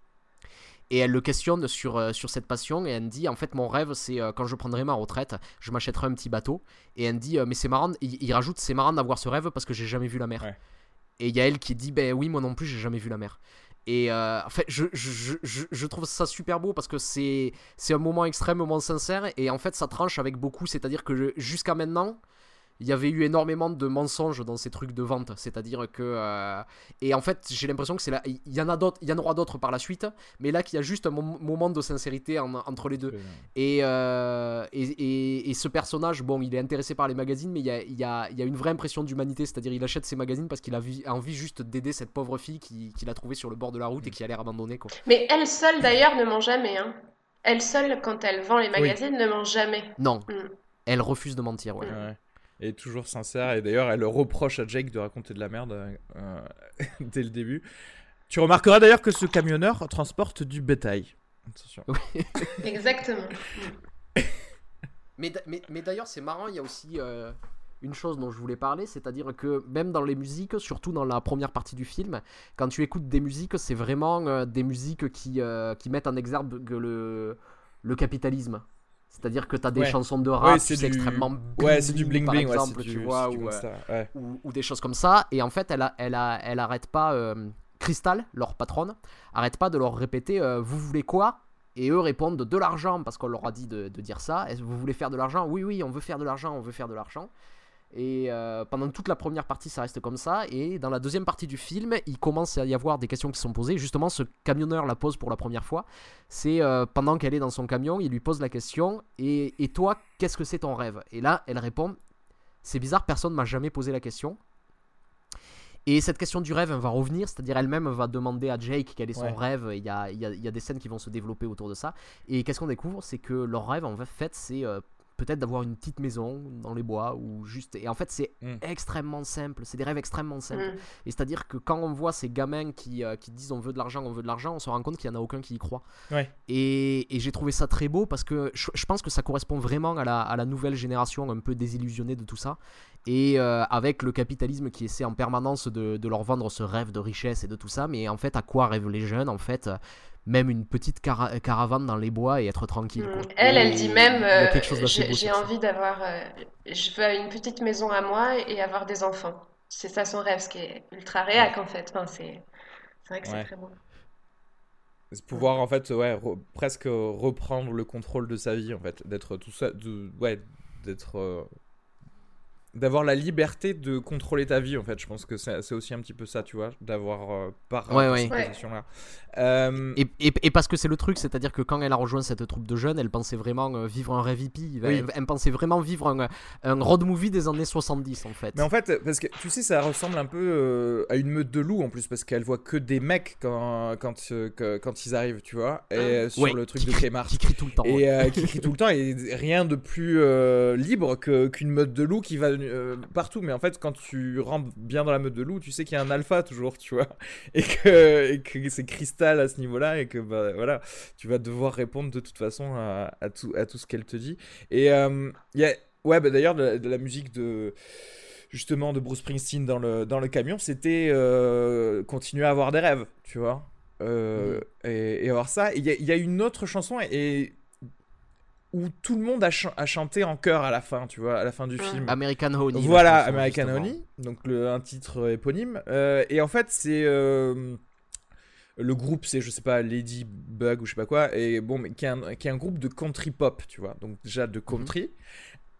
Et elle le questionne sur, euh, sur cette passion et elle me dit en fait mon rêve c'est euh, quand je prendrai ma retraite je m'achèterai un petit bateau et elle me dit mais c'est marrant il, il rajoute c'est marrant d'avoir ce rêve parce que j'ai jamais vu la mer Ouais. et il y a elle qui dit ben oui moi non plus j'ai jamais vu la mer et euh, en fait je, je, je- je, trouve ça super beau parce que c'est un moment extrêmement sincère et en fait ça tranche avec beaucoup c'est à dire que jusqu'à maintenant il y avait eu énormément de mensonges dans ces trucs de vente. C'est-à-dire que. euh, et en fait, j'ai l'impression que c'est là. Il y en a d'autres, il y en aura d'autres par la suite, mais là, qu'il y a juste un mom- moment de sincérité en- entre les deux. Et, euh, et, et- et ce personnage, bon, il est intéressé par les magazines, mais il y a, il y a- il y a une vraie impression d'humanité. C'est-à-dire, il achète ces magazines parce qu'il a vi- envie juste d'aider cette pauvre fille qui- qu'il a trouvée sur le bord de la route et qui a l'air abandonnée. Quoi. Mais elle seule, d'ailleurs, ne ment jamais. Hein. Elle seule, quand elle vend les magazines, ne ment jamais. Non, Mm. elle refuse de mentir. Ouais. Ouais. Et toujours sincère. Et d'ailleurs, elle reproche à Jake de raconter de la merde euh, euh, *laughs* dès le début. Tu remarqueras d'ailleurs que ce camionneur transporte du bétail. Attention. *laughs* Exactement. *laughs* Mais, d- mais, mais d'ailleurs, c'est marrant, il y a aussi euh, une chose dont je voulais parler, c'est-à-dire que même dans les musiques, surtout dans la première partie du film, quand tu écoutes des musiques, c'est vraiment euh, des musiques qui, euh, qui mettent en exergue le, le capitalisme. C'est-à-dire que tu as des Ouais. chansons de rap, Ouais, c'est du- extrêmement Ouais, c'est du bling par bling. Ouais, exemple, tu du- vois, ou, euh, ou, ou des choses comme ça. Et en fait, elle, a, elle, a, elle arrête pas, euh, Crystal, leur patronne, arrête pas de leur répéter euh, Vous voulez quoi? Et eux répondent De l'argent, parce qu'on leur a dit de, de dire ça. Vous voulez faire de l'argent? Oui, oui, on veut faire de l'argent, on veut faire de l'argent. Et euh, pendant toute la première partie, ça reste comme ça. Et dans la deuxième partie du film, il commence à y avoir des questions qui sont posées. Justement, ce camionneur la pose pour la première fois. C'est euh, pendant qu'elle est dans son camion, il lui pose la question Et, et toi, qu'est-ce que c'est ton rêve? Et là, elle répond C'est bizarre, personne m'a jamais posé la question. Et cette question du rêve, elle va revenir, c'est-à-dire elle-même va demander à Jake quel est son Ouais. rêve. Il y a, il y a- il y a des scènes qui vont se développer autour de ça. Et qu'est-ce qu'on découvre? C'est que leur rêve, en fait, c'est euh, peut-être d'avoir une petite maison dans les bois ou juste. Et en fait, c'est Mm. extrêmement simple. C'est des rêves extrêmement simples. Mm. Et c'est-à-dire que quand on voit ces gamins qui, euh, qui disent on veut de l'argent, on veut de l'argent, on se rend compte qu'il n'y en a aucun qui y croit. Ouais. Et, et j'ai trouvé ça très beau parce que je, je pense que ça correspond vraiment à la, à la nouvelle génération un peu désillusionnée de tout ça. Et euh, avec le capitalisme qui essaie en permanence de, de leur vendre ce rêve de richesse et de tout ça. Mais en fait, à quoi rêvent les jeunes En fait, euh, même une petite cara- caravane dans les bois et être tranquille. quoi. Mm. Elle, elle dit même euh, j'ai envie d'avoir. euh, je veux une petite maison à moi et avoir des enfants. C'est ça son rêve, ce qui est ultra réac en fait. Enfin, c'est c'est vrai que Ouais. c'est très beau. Pouvoir en fait ouais re- presque reprendre le contrôle de sa vie en fait d'être tout ça de ouais d'être euh, d'avoir la liberté de contrôler ta vie en fait je pense que c'est c'est aussi un petit peu ça tu vois d'avoir euh, par Ouais, ouais. cette position là Euh, Et, et- et parce que c'est le truc, c'est-à-dire que quand elle a rejoint cette troupe de jeunes, elle pensait vraiment euh, vivre un rêve hippie. Elle, Oui. elle pensait vraiment vivre un, un road movie des années 70 en fait. Mais en fait, parce que tu sais, ça ressemble un peu euh, à une meute de loups en plus, parce qu'elle voit que des mecs quand, quand, que- quand ils arrivent, tu vois, et euh, sur Ouais, le truc qui de Clémar. Qui crie tout le temps. ouais. Et euh, qui crie tout le temps, et rien de plus euh, libre que- qu'une meute de loups qui va euh, partout. Mais en fait, quand tu rentres bien dans la meute de loups, tu sais qu'il y a un alpha toujours, tu vois, *laughs* et que, et que c'est cristal à ce niveau-là, et que bah, voilà, tu vas devoir répondre de toute façon à, à tout, à tout ce qu'elle te dit. Et euh, il y a, ouais, bah, d'ailleurs, de, la- de la musique de justement de Bruce Springsteen dans le, dans le camion, c'était euh, continuer à avoir des rêves, tu vois. Euh, et, et avoir ça. Et Il y, a- il y a une autre chanson et, où tout le monde a, chan- a chanté en chœur à la fin, tu vois, à la fin du film. American Honey. Voilà, chanson, American justement. Honey, donc le, un titre éponyme. Euh, et en fait, c'est euh, le groupe, c'est je sais pas Ladybug ou je sais pas quoi, et bon, mais qui est un, qui est un groupe de country pop, tu vois, donc déjà de country.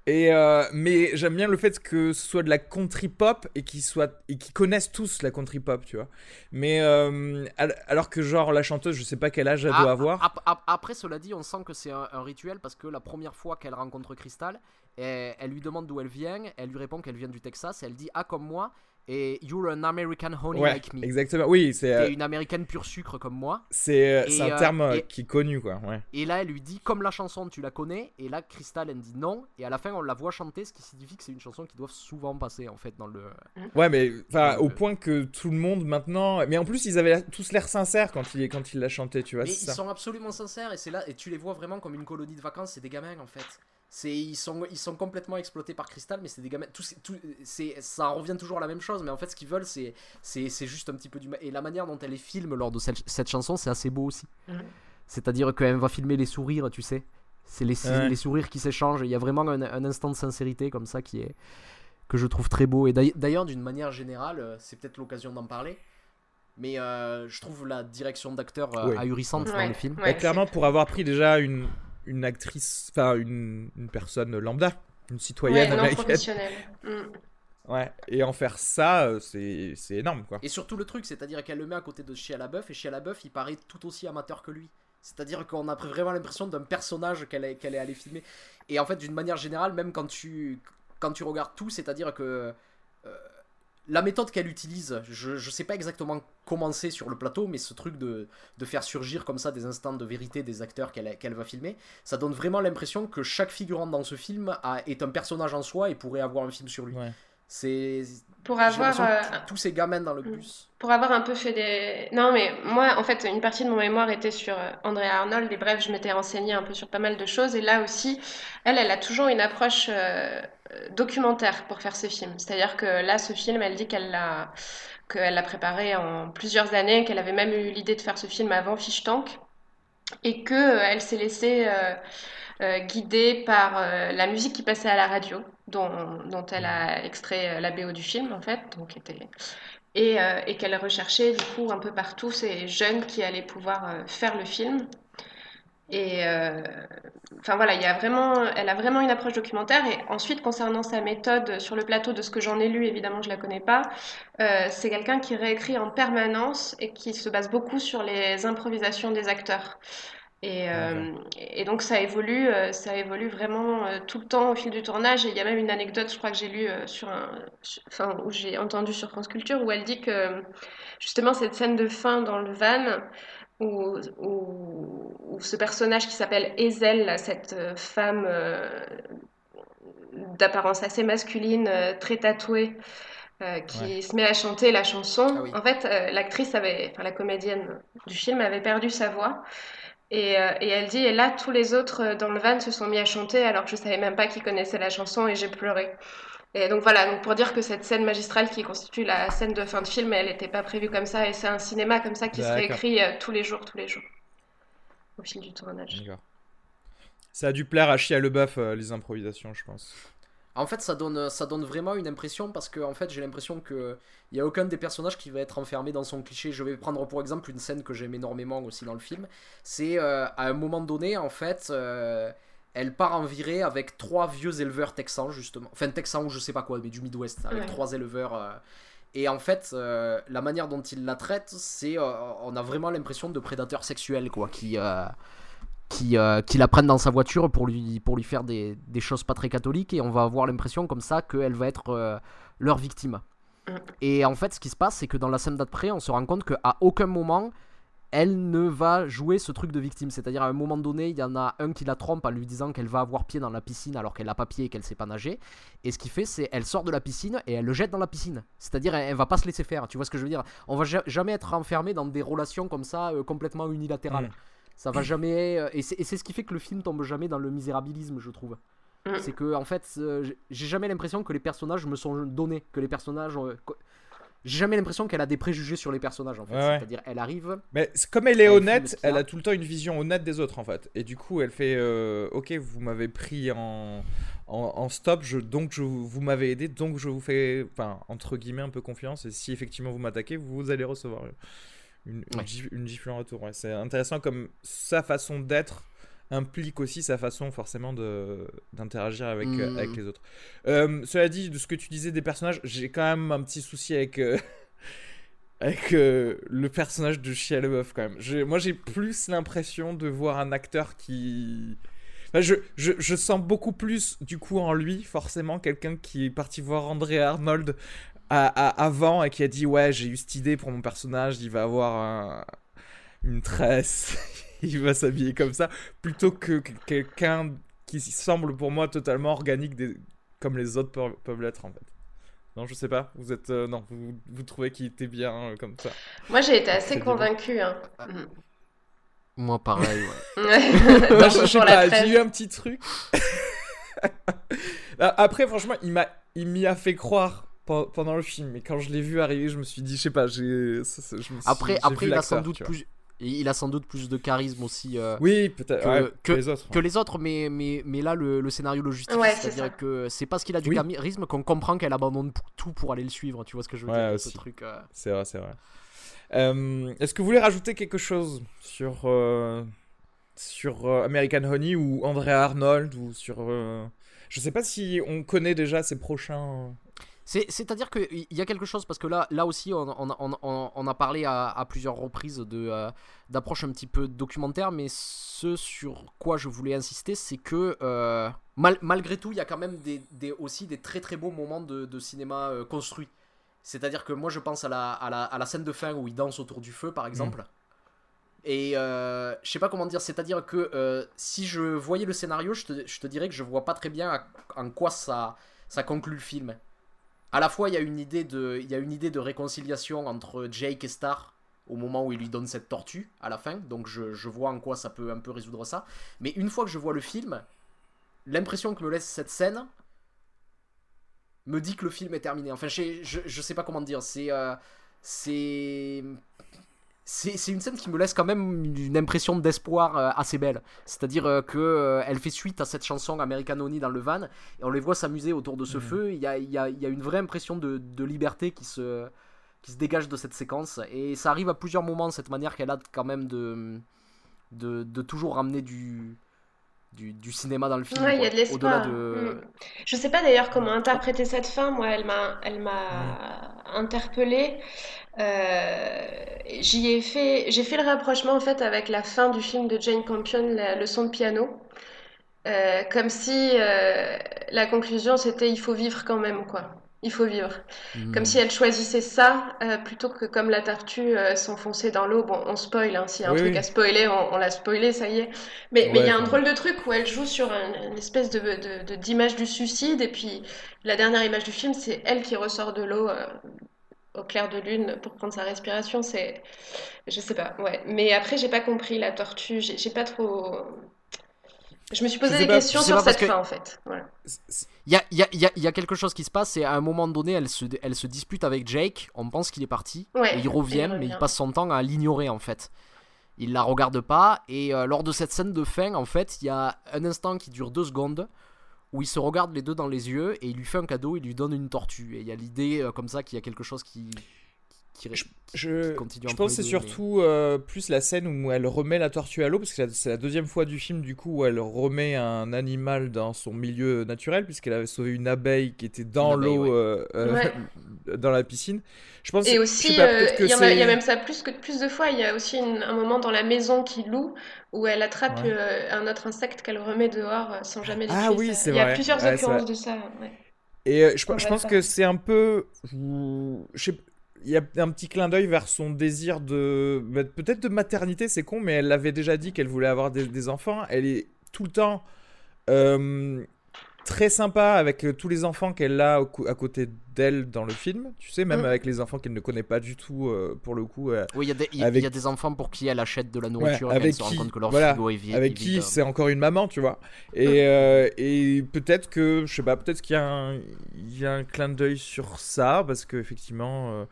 Et euh, mais j'aime bien le fait que ce soit de la country pop et qu'ils soient et qu'ils connaissent tous la country pop, tu vois. Mais euh, al- alors que genre la chanteuse, je sais pas quel âge elle Ah, doit avoir. ap- ap- Après, cela dit, on sent que c'est un, un rituel parce que la première fois qu'elle rencontre Crystal, elle, elle lui demande d'où elle vient. Elle lui répond qu'elle vient du Texas. Elle dit Ah, comme moi. Et You're an American honey ouais, like me. exactement. Oui, c'est euh, une américaine pure sucre comme moi. c'est euh, un euh, terme et- qui est connu quoi. Ouais. Et là, elle lui dit Comme la chanson, tu la connais? Et là, Crystal, elle dit non. Et à la fin, on la voit chanter, ce qui signifie que c'est une chanson qui doit souvent passer en fait dans le. Ouais, mais enfin, au point que tout le monde maintenant. Mais en plus, ils avaient tous l'air sincères quand il quand il l'a chanté, tu vois. Mais ils ça. sont absolument sincères et c'est là et tu les vois vraiment comme une colonie de vacances, c'est des gamins en fait. C'est ils sont ils sont complètement exploités par Crystal mais c'est des gamins tout, c'est- tout c'est ça revient toujours à la même chose mais en fait ce qu'ils veulent c'est c'est c'est juste un petit peu du ma- et la manière dont elle les filme lors de cette, cette chanson, c'est assez beau aussi. C'est-à-dire qu'elle va filmer les sourires, tu sais. C'est les, Ouais. les sourires qui s'échangent, il y a vraiment un, un instant de sincérité comme ça qui est que je trouve très beau et d'ailleurs- d'une manière générale, euh, c'est peut-être l'occasion d'en parler. Mais euh, je trouve la direction d'acteur euh, Oui. ahurissante dans le film. ouais, Bah, clairement, pour avoir pris déjà une, une actrice, enfin une, une personne lambda une citoyenne Ouais, non américaine. professionnelle. Mm. *laughs* Ouais, et en faire ça, euh, c'est c'est énorme quoi. Et surtout le truc, c'est-à-dire qu'elle le met à côté de Shia LaBeouf, et Shia LaBeouf, il paraît tout aussi amateur que lui. C'est-à-dire qu'on a vraiment l'impression d'un personnage qu'elle est, qu'elle est allée filmer. Et en fait, d'une manière générale, même quand tu, quand tu regardes tout, c'est-à-dire que euh, la méthode qu'elle utilise, je, je sais pas exactement comment c'est sur le plateau, mais ce truc de, de faire surgir comme ça des instants de vérité des acteurs qu'elle va filmer, ça donne vraiment l'impression que chaque figurant dans ce film est un personnage en soi et pourrait avoir un film sur lui. C'est. Pour avoir, euh, tous ces gamins dans le Mm. bus. pour avoir un peu fait des... Non, mais moi, en fait, une partie de mon mémoire était sur euh, Andrea Arnold, et bref, je m'étais renseignée un peu sur pas mal de choses, et là aussi, elle, elle a toujours une approche euh, euh, documentaire pour faire ses films. C'est-à-dire que là, ce film, elle dit qu'elle l'a qu'elle l'a préparé en plusieurs années, qu'elle avait même eu l'idée de faire ce film avant Fish Tank, et que euh, elle s'est laissée euh, guider par euh, la musique qui passait à la radio, dont, elle a extrait euh, la BO du film, en fait, donc était et, qu'elle recherchait du coup un peu partout ces jeunes qui allaient pouvoir faire le film. Et enfin voilà, il y a vraiment, elle a vraiment une approche documentaire. Et ensuite, concernant sa méthode sur le plateau, de ce que j'en ai lu, évidemment, je la connais pas. c'est quelqu'un qui réécrit en permanence et qui se base beaucoup sur les improvisations des acteurs. Et, euh, et donc ça évolue, euh, ça évolue vraiment euh, tout le temps au fil du tournage. Et il y a même une anecdote, je crois que j'ai lu sur un, sur- enfin où j'ai entendu sur France Culture, où elle dit que justement cette scène de fin dans le van, où, où, où ce personnage qui s'appelle Ezel, cette femme euh, d'apparence assez masculine, très tatouée, euh, qui se met à chanter la chanson. Ah oui. En fait, l'actrice avait, enfin la comédienne du film avait perdu sa voix. Et, euh, et elle dit, et là, tous les autres euh, dans le van se sont mis à chanter alors que je savais même pas qu'ils connaissaient la chanson et j'ai pleuré. Et donc voilà, donc pour dire que cette scène magistrale qui constitue la scène de fin de film, elle n'était pas prévue comme ça et c'est un cinéma comme ça qui se réécrit euh, tous les jours, tous les jours, au fil du tournage. Ça a dû plaire à Chia Leboeuf, euh, les improvisations, je pense. En fait, ça donne, ça donne vraiment une impression parce que en fait, j'ai l'impression que il y a aucun des personnages qui va être enfermé dans son cliché. Je vais prendre pour exemple une scène que j'aime énormément aussi dans le film. C'est euh, à un moment donné, en fait, euh, elle part en virée avec trois vieux éleveurs texans justement, enfin texans ou je sais pas quoi, mais du Midwest, avec Ouais. trois éleveurs. euh, et en fait, la manière dont il la traite, c'est, on a vraiment l'impression de prédateur sexuel, quoi, qui, qui, euh, qui la prennent dans sa voiture pour lui, pour lui faire des, des choses pas très catholiques, et on va avoir l'impression comme ça qu'elle va être euh, leur victime. Mm. Et en fait, ce qui se passe, c'est que dans la scène d'après, on se rend compte qu'à aucun moment, elle ne va jouer ce truc de victime. C'est-à-dire, à un moment donné, il y en a un qui la trompe en lui disant qu'elle va avoir pied dans la piscine alors qu'elle n'a pas pied et qu'elle sait pas nager. Et ce qu'il fait, c'est elle sort de la piscine et elle le jette dans la piscine. C'est-à-dire, elle, elle va pas se laisser faire. Tu vois ce que je veux dire? On va ja- jamais être enfermé dans des relations comme ça, euh, complètement unilatérales. Mm. Ça va jamais. euh, et c'est ce qui fait que le film tombe jamais dans le misérabilisme, je trouve. Mm. C'est que, en fait, euh, j'ai- jamais l'impression que les personnages me sont donnés. Que les personnages. euh, j'ai jamais l'impression qu'elle a des préjugés sur les personnages, en fait. Ouais. C'est-à-dire, elle arrive. Mais comme elle est honnête, elle a. a tout le temps une vision honnête des autres en fait. Et du coup, elle fait euh, Ok, vous m'avez pris en, en, en stop, je, donc je, vous m'avez aidé, donc je vous fais, enfin, entre guillemets, un peu confiance. Et si effectivement vous m'attaquez, vous allez recevoir une, une, Ouais. gif- une gifle en retour. Ouais, c'est intéressant comme sa façon d'être implique aussi sa façon forcément d'interagir avec, euh, Mm. avec les autres. Euh, cela dit, de ce que tu disais des personnages, j'ai quand même un petit souci avec, euh, *laughs* avec le personnage de Shia LaBeouf quand même. Moi j'ai plus l'impression de voir un acteur qui... Enfin, je, je, je sens beaucoup plus du coup en lui forcément quelqu'un qui est parti voir André Arnold à- à- avant et qui a dit ouais j'ai eu cette idée pour mon personnage, il va avoir un- une tresse, *laughs* il va s'habiller comme ça, plutôt que que quelqu'un qui semble pour moi totalement organique des- comme les autres peuvent, peuvent l'être en fait. Non, je sais pas. Vous êtes euh, non, vous, vous trouvez qu'il était bien euh, comme ça. Moi, j'ai été assez convaincue. Hein. Mm. Moi, pareil, ouais. *laughs* Je, je sais pas, j'ai eu un petit truc. *laughs* Ah, Après, franchement, il m'a, il m'y a fait croire pendant le film. Mais quand je l'ai vu arriver, je me suis dit, je sais pas, j'ai. ça, ça, je me suis- Après, après il, a sans doute plus, il a sans doute plus de charisme aussi. euh, Oui, peut-être. que- ouais, que- les autres. que les autres, mais, mais, mais là, le, le scénario le justifie. Ouais, c'est ça. C'est-à-dire que c'est parce qu'il a du Oui. charisme qu'on comprend qu'elle abandonne tout pour aller le suivre. Tu vois ce que je veux Ouais, dire Ce truc. euh, C'est vrai, c'est vrai. Euh, Est-ce que vous voulez rajouter quelque chose sur, euh, sur euh, American Honey ou Andrea Arnold ou sur. euh, Je sais pas si on connaît déjà ses prochains. C'est-à-dire qu'il y a quelque chose, parce que là, là aussi, on, on, on, on a parlé à, à, plusieurs reprises de d'approche un petit peu documentaire, mais ce sur quoi je voulais insister, c'est que euh, mal, malgré tout, il y a quand même des, des, aussi des très très beaux moments de, de cinéma euh, construit. C'est-à-dire que moi, je pense à la, à, la, à la, scène de fin où il danse autour du feu, par exemple. Mm. Et euh, je sais pas comment dire, c'est-à-dire que euh, si je voyais le scénario, je te, je te, dirais que je vois pas très bien en quoi ça, ça conclut le film à la fois il y a une idée de réconciliation entre Jake et Star au moment où il lui donne cette tortue à la fin. Donc je, vois en quoi ça peut un peu résoudre ça. Mais une fois que je vois le film l'impression que me laisse cette scène me dit que le film est terminé. Enfin je, je, je sais pas comment dire. C'est euh, c'est c'est une scène qui me laisse quand même une impression d'espoir euh, assez belle. C'est-à-dire euh, que euh, elle fait suite à cette chanson American Honey dans le van, et on les voit s'amuser autour de ce mmh. feu. Il y a, y, a, y a, une vraie impression de, de, liberté qui se, qui se dégage de cette séquence, et ça arrive à plusieurs moments, cette manière qu'elle a quand même de, de, de toujours ramener du, du, du, cinéma dans le film. Ouais, il y a de l'espoir. De... Mm. Je sais pas d'ailleurs comment interpréter cette fin. Moi, elle m'a, elle m'a interpellée. Euh, j'y ai fait, j'ai fait le rapprochement en fait avec la fin du film de Jane Campion, la leçon de piano. Euh, comme si euh, la conclusion c'était il faut vivre quand même quoi il faut vivre. Comme hmm. si elle choisissait ça euh, plutôt que comme la tortue euh, s'enfoncer dans l'eau. Bon, on spoil, hein, s'il y a un truc à spoiler, on, l'a spoilé, ça y est. Mais il y a un drôle de truc où elle joue sur une espèce de, d'image du suicide, et puis la dernière image du film, c'est elle qui ressort de l'eau. Euh, au clair de lune pour prendre sa respiration, c'est. Je sais pas, ouais. Mais après, j'ai pas compris la tortue, j'ai pas trop. Je me suis posé des questions sur cette fin, en fait. Il y, a, y, a, y, a, quelque chose qui se passe, c'est à un moment donné, elle se, elle se dispute avec Jake, on pense qu'il est parti, et il revient, mais il passe son temps à l'ignorer, en fait. Il la regarde pas, et euh, lors de cette scène de fin, en fait, il y a un instant qui dure deux secondes, où ils se regardent les deux dans les yeux, et il lui fait un cadeau, il lui donne une tortue. Et il y a l'idée, euh, comme ça, qu'il y a quelque chose qui, je, je, je pense que c'est surtout euh, plus la scène où elle remet la tortue à l'eau, parce que c'est la deuxième fois du film du coup où elle remet un animal dans son milieu naturel, puisqu'elle avait sauvé une abeille qui était dans l'eau, euh, euh, *laughs* dans la piscine. Je pense. Et aussi, il y, a même ça plus que plus de fois. Il y a aussi un moment dans la maison qui loue où elle attrape un autre insecte qu'elle remet dehors sans jamais les Ah oui, c'est vrai. Il y a plusieurs occurrences de ça. Et je, je pense que c'est un peu, je sais il y a un petit clin d'œil vers son désir de. Bah, peut-être de maternité, c'est con, mais elle l'avait déjà dit qu'elle voulait avoir des, enfants. Elle est tout le temps euh, très sympa avec euh, tous les enfants qu'elle a à côté d'elle dans le film. Tu sais, même mm. avec les enfants qu'elle ne connaît pas du tout, euh, pour le coup. oui, il y, a des enfants pour qui elle achète de la nourriture et avec qui, se rend compte que leur frigo est vide. Avec qui c'est encore une maman, tu vois. Et, et peut-être que, je sais pas, peut-être qu'il y, y, a un clin d'œil sur ça, parce qu'effectivement.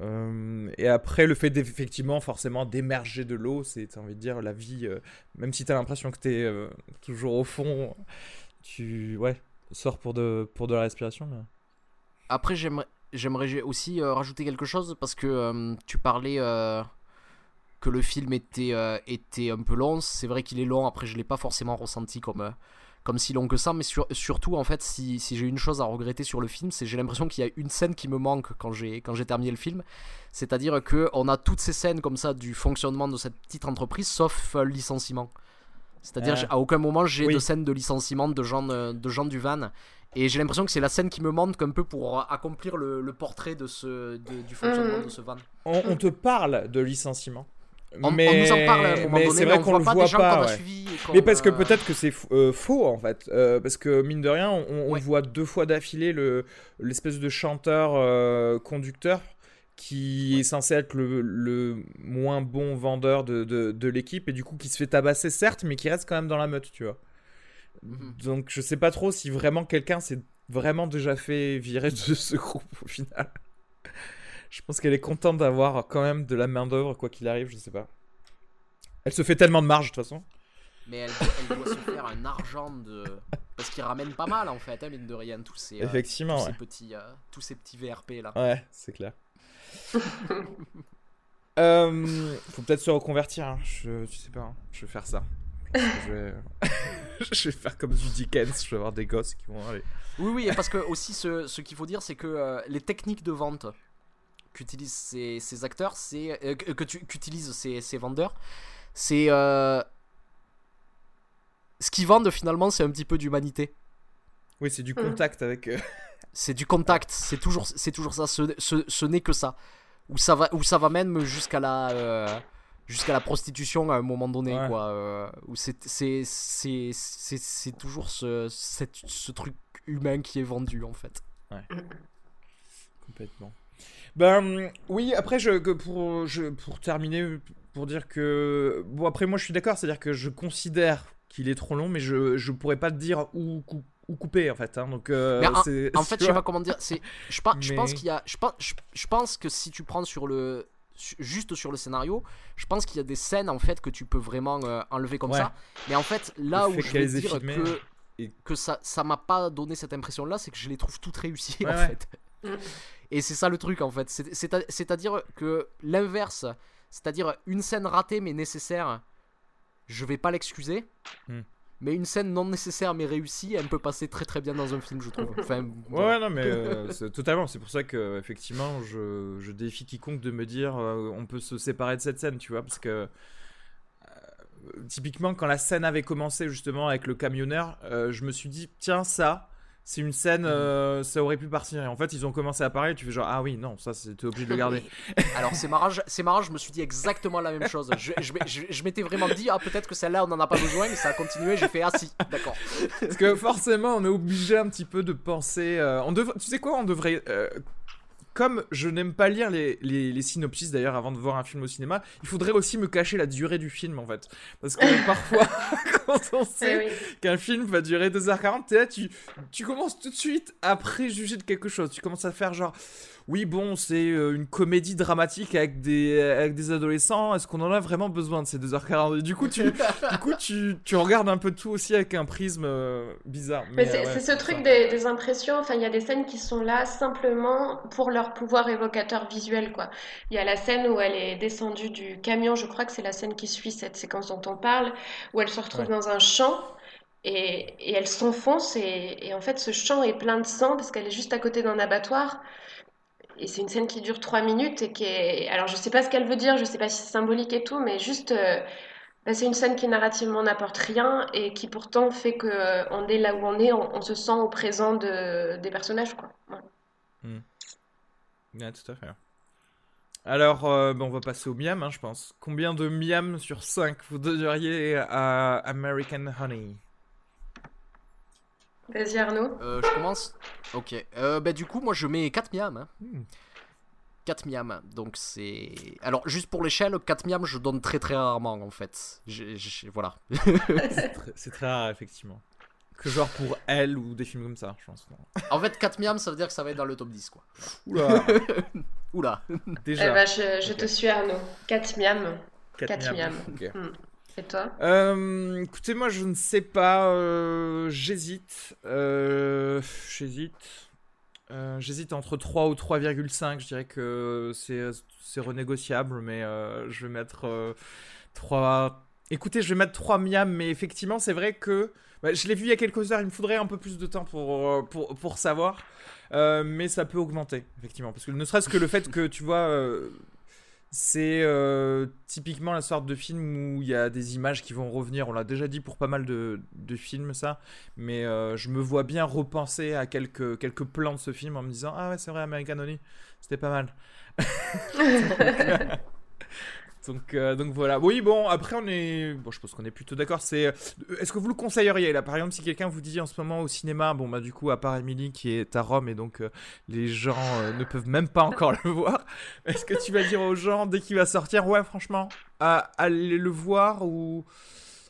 Euh, et après, le fait d'effectivement, forcément, d'émerger de l'eau, c'est, envie de dire, la vie, euh, même si tu as l'impression que tu es euh, toujours au fond, tu ouais, sors pour de, pour de la respiration. Après, j'aimerais, j'aimerais aussi rajouter quelque chose parce que tu parlais que le film était, était un peu long. C'est vrai qu'il est long, après, je l'ai pas forcément ressenti comme comme si long que ça, mais surtout en fait, si, si j'ai une chose à regretter sur le film, c'est j'ai l'impression qu'il y a une scène qui me manque quand j'ai quand j'ai terminé le film, c'est-à-dire que on a toutes ces scènes comme ça du fonctionnement de cette petite entreprise, sauf le licenciement. C'est-à-dire euh, à aucun moment j'ai de scène de licenciement de gens de gens du van. Et j'ai l'impression que c'est la scène qui me manque un peu pour accomplir le, le portrait de ce, du fonctionnement mmh. de ce van. On, on, te parle de licenciement. On, mais, nous en parle à un moment donné, c'est vrai qu'on le voit pas. mais parce que peut-être que c'est euh, faux en fait, euh, parce que mine de rien, on, voit deux fois d'affilée le l'espèce de chanteur euh, conducteur qui est censé être le, le moins bon vendeur de, de, de l'équipe et du coup qui se fait tabasser certes, mais qui reste quand même dans la meute, tu vois. Mhm. Donc je sais pas trop si vraiment quelqu'un s'est vraiment déjà fait virer *laughs* de ce groupe au final. Je pense qu'elle est contente d'avoir quand même de la main-d'œuvre, quoi qu'il arrive, je sais pas. Elle se fait tellement de marge, de toute façon. Mais elle, doit se faire un argent de. Parce qu'il ramène pas mal, en fait, hein, mine de rien, tous ces, euh, Effectivement, ces petits, euh, tous ces petits VRP là. Ouais, c'est clair. *laughs* euh, faut peut-être se reconvertir, hein. je, sais pas, hein. je vais faire ça. je vais... *laughs* je vais faire comme du Dickens, je vais avoir des gosses qui vont aller. Oui, oui, parce que aussi ce, ce qu'il faut dire, c'est que euh, les techniques de vente qu'utilisent ces, ces acteurs, c'est euh, que que tu- qu'utilisent ces, ces vendeurs, c'est euh, ce qu'ils vendent finalement, c'est un petit peu d'humanité. Oui, c'est du Mhm. contact avec. euh, *laughs* C'est du contact, c'est toujours, c'est toujours ça. Ce, ce, ce n'est que ça. Où ça va, où ça va même jusqu'à la, euh, jusqu'à la prostitution à un moment donné, Ouais. quoi. euh, où c'est, c'est, c'est, c'est, c'est toujours ce, cette- ce truc humain qui est vendu en fait. Complètement. Ben oui, après je que pour je, pour terminer pour dire que bon après moi je suis d'accord, c'est-à-dire que je considère qu'il est trop long, mais je je pourrais pas te dire où, où couper en fait. hein, donc euh, En fait, je sais pas comment dire. C'est, je, pense- je pense Mais- qu'il y a, je pense, je, je pense que si tu prends sur le, juste sur le scénario, je pense qu'il y a des scènes en fait que tu peux vraiment euh, enlever comme Ouais. ça. Mais en fait, là Le où fait je vais dire filmées, que et- que ça, ça m'a pas donné cette impression-là, c'est que je les trouve toutes réussies Ouais, en ouais. fait. Et c'est ça le truc en fait. C'est- c'est à- C'est-à-dire que l'inverse, c'est-à-dire une scène ratée mais nécessaire, je vais pas l'excuser. Mm. Mais une scène non nécessaire mais réussie, elle peut passer très très bien dans un film, je trouve. *laughs* Enfin, Ouais, non, mais euh, totalement. C'est pour ça que, effectivement, je, je défie quiconque de me dire euh, on peut se séparer de cette scène, tu vois, parce que. euh, typiquement, quand la scène avait commencé, justement, avec le camionneur, euh, je me suis dit, tiens, ça, c'est une scène, euh, ça aurait pu partir. Et en fait, ils ont commencé à parler, tu fais genre, ah oui, non, ça, c'était obligé de le garder. *laughs* Alors c'est marrant, c'est marrant, je me suis dit exactement la même chose. Je, je, je- je m'étais vraiment dit ah peut-être que celle-là on en a pas besoin, mais ça a continué. J'ai fait ah si, d'accord. Parce que forcément, on est obligé un petit peu de penser. euh, on devrait, tu sais quoi, on devrait. euh, comme je n'aime pas lire les, les, les synopsis d'ailleurs avant de voir un film au cinéma, il faudrait aussi me cacher la durée du film en fait. Parce que *laughs* parfois, *laughs* quand on Eh sait oui. qu'un film va durer 2h40, t'es là, tu, tu commences tout de suite à préjuger de quelque chose. Tu commences à faire genre, oui, bon, c'est euh, une comédie dramatique avec des, avec des adolescents. Est-ce qu'on en a vraiment besoin de ces 2h40 Et du coup, tu, du coup tu, tu regardes un peu tout aussi avec un prisme euh, bizarre. Mais Mais, c'est euh, ouais, ce truc des, des impressions, enfin il y a des scènes qui sont là simplement pour leur pouvoir évocateur visuel quoi. Il y a la scène où elle est descendue du camion, je crois que c'est la scène qui suit cette séquence dont on parle, où elle se retrouve Ouais. dans un champ et, et elle s'enfonce et, et en fait ce champ est plein de sang parce qu'elle est juste à côté d'un abattoir. Et c'est une scène qui dure trois minutes et qui est... Alors je sais pas ce qu'elle veut dire, je sais pas si c'est symbolique et tout, mais juste... euh, bah, c'est une scène qui narrativement n'apporte rien et qui pourtant fait que euh, on est là où on est, on, se sent au présent de, des personnages, quoi. Ouais. Ouais, tout à fait. Alors, euh, on va passer au miam, hein, je pense. Combien de miam sur 5 vous donneriez à American Honey? Vas-y Arnaud. Euh, je commence. Ok. Euh, bah du coup moi je mets 4 miams. hein. Hmm. 4 miams. Donc c'est. Alors juste pour l'échelle, 4 miams je donne très très rarement en fait. J'ai- j'ai- Voilà. *laughs* C'est très- très rare, effectivement. Que genre pour elle ou des films comme ça, je pense. non. En fait 4 miams ça veut dire que ça va être dans le top 10 quoi. Oula, *laughs* Oula. Eh déjà. ben, je, je Ok. te suis Arnaud. 4 miams. quatre quatre miam. miam. Ok. Et toi? Euh, écoutez, moi je ne sais pas, euh, j'hésite, euh, j'hésite, j'hésite entre 3 ou 3,5, je dirais que c'est renégociable, mais je vais mettre euh, 3... Écoutez, je vais mettre 3 miam, mais effectivement c'est vrai que bah, je l'ai vu il y a quelques heures, il me faudrait un peu plus de temps pour, pour, pour savoir, mais ça peut augmenter, effectivement, parce que ne serait-ce que le fait que tu vois... euh, c'est euh, typiquement la sorte de film où il y a des images qui vont revenir. On l'a déjà dit pour pas mal de, films, ça. Mais euh, je me vois bien repenser à quelques, plans de ce film en me disant Ah ouais, c'est vrai, American Honey, c'était pas mal. *laughs* donc, euh, donc voilà. Oui, bon, après, on est. Bon, je pense qu'on est plutôt d'accord. C'est. Est-ce que vous le conseilleriez là? Par exemple, si quelqu'un vous dit en ce moment au cinéma, bon, bah, du coup, à part Emily qui est à Rome et donc euh, les gens euh, ne peuvent même pas encore le *laughs* voir, est-ce que tu vas dire aux gens dès qu'il va sortir, ouais, franchement, à- allez le voir ou.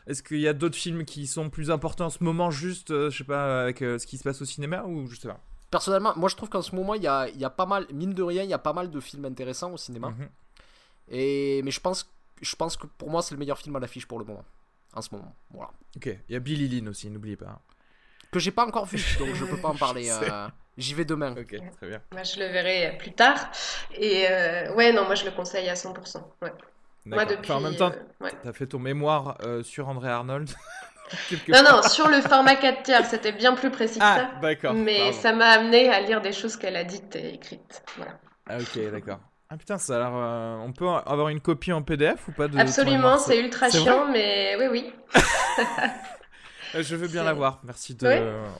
Est-ce qu'il y a d'autres films qui sont plus importants en ce moment, juste, je sais pas, avec ce qui se passe au cinéma ou je sais pas? Personnellement, moi je trouve qu'en ce moment il y a, il y a pas mal, mine de rien, il y a pas mal de films intéressants au cinéma. Mhm. Et mais je pense, je pense que pour moi c'est le meilleur film à l'affiche pour le moment. En ce moment, voilà. Ok, il y a Billy Lynn aussi, n'oubliez pas. Que j'ai pas encore vu, *laughs* donc je peux pas en parler. Euh, J'y vais demain. Ok, très bien. Moi, je le verrai plus tard. Et euh, ouais, non, moi, je le conseille à 100%. Ouais. Moi, depuis. Enfin, en même temps, euh, ouais. t'as fait ton mémoire euh, sur André Arnold. *laughs* Non, non, sur le format 4 tiers, c'était bien plus précis que Ah, ça. d'accord. Mais pardon. ça m'a amené à lire des choses qu'elle a dites et écrites. Voilà. Ah, ok, d'accord. Ah putain, ça a l'air. euh, On peut avoir une copie en PDF ou pas de Absolument, c'est ultra C'est chiant, mais oui, oui. *laughs* Je veux bien c'est- l'avoir, merci de.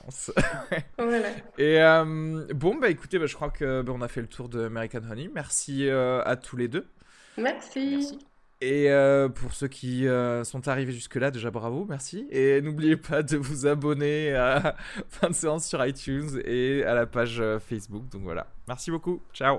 Se- *laughs* Voilà. Et euh, bon, bah écoutez, bah, je crois que bah, on a fait le tour de American Honey. Merci euh, à tous les deux. Merci. Merci. Et euh, pour ceux qui euh, sont arrivés jusque-là, déjà bravo, merci. Et n'oubliez pas de vous abonner à *laughs* Fin de séance sur iTunes et à la page Facebook. Donc voilà, merci beaucoup. Ciao.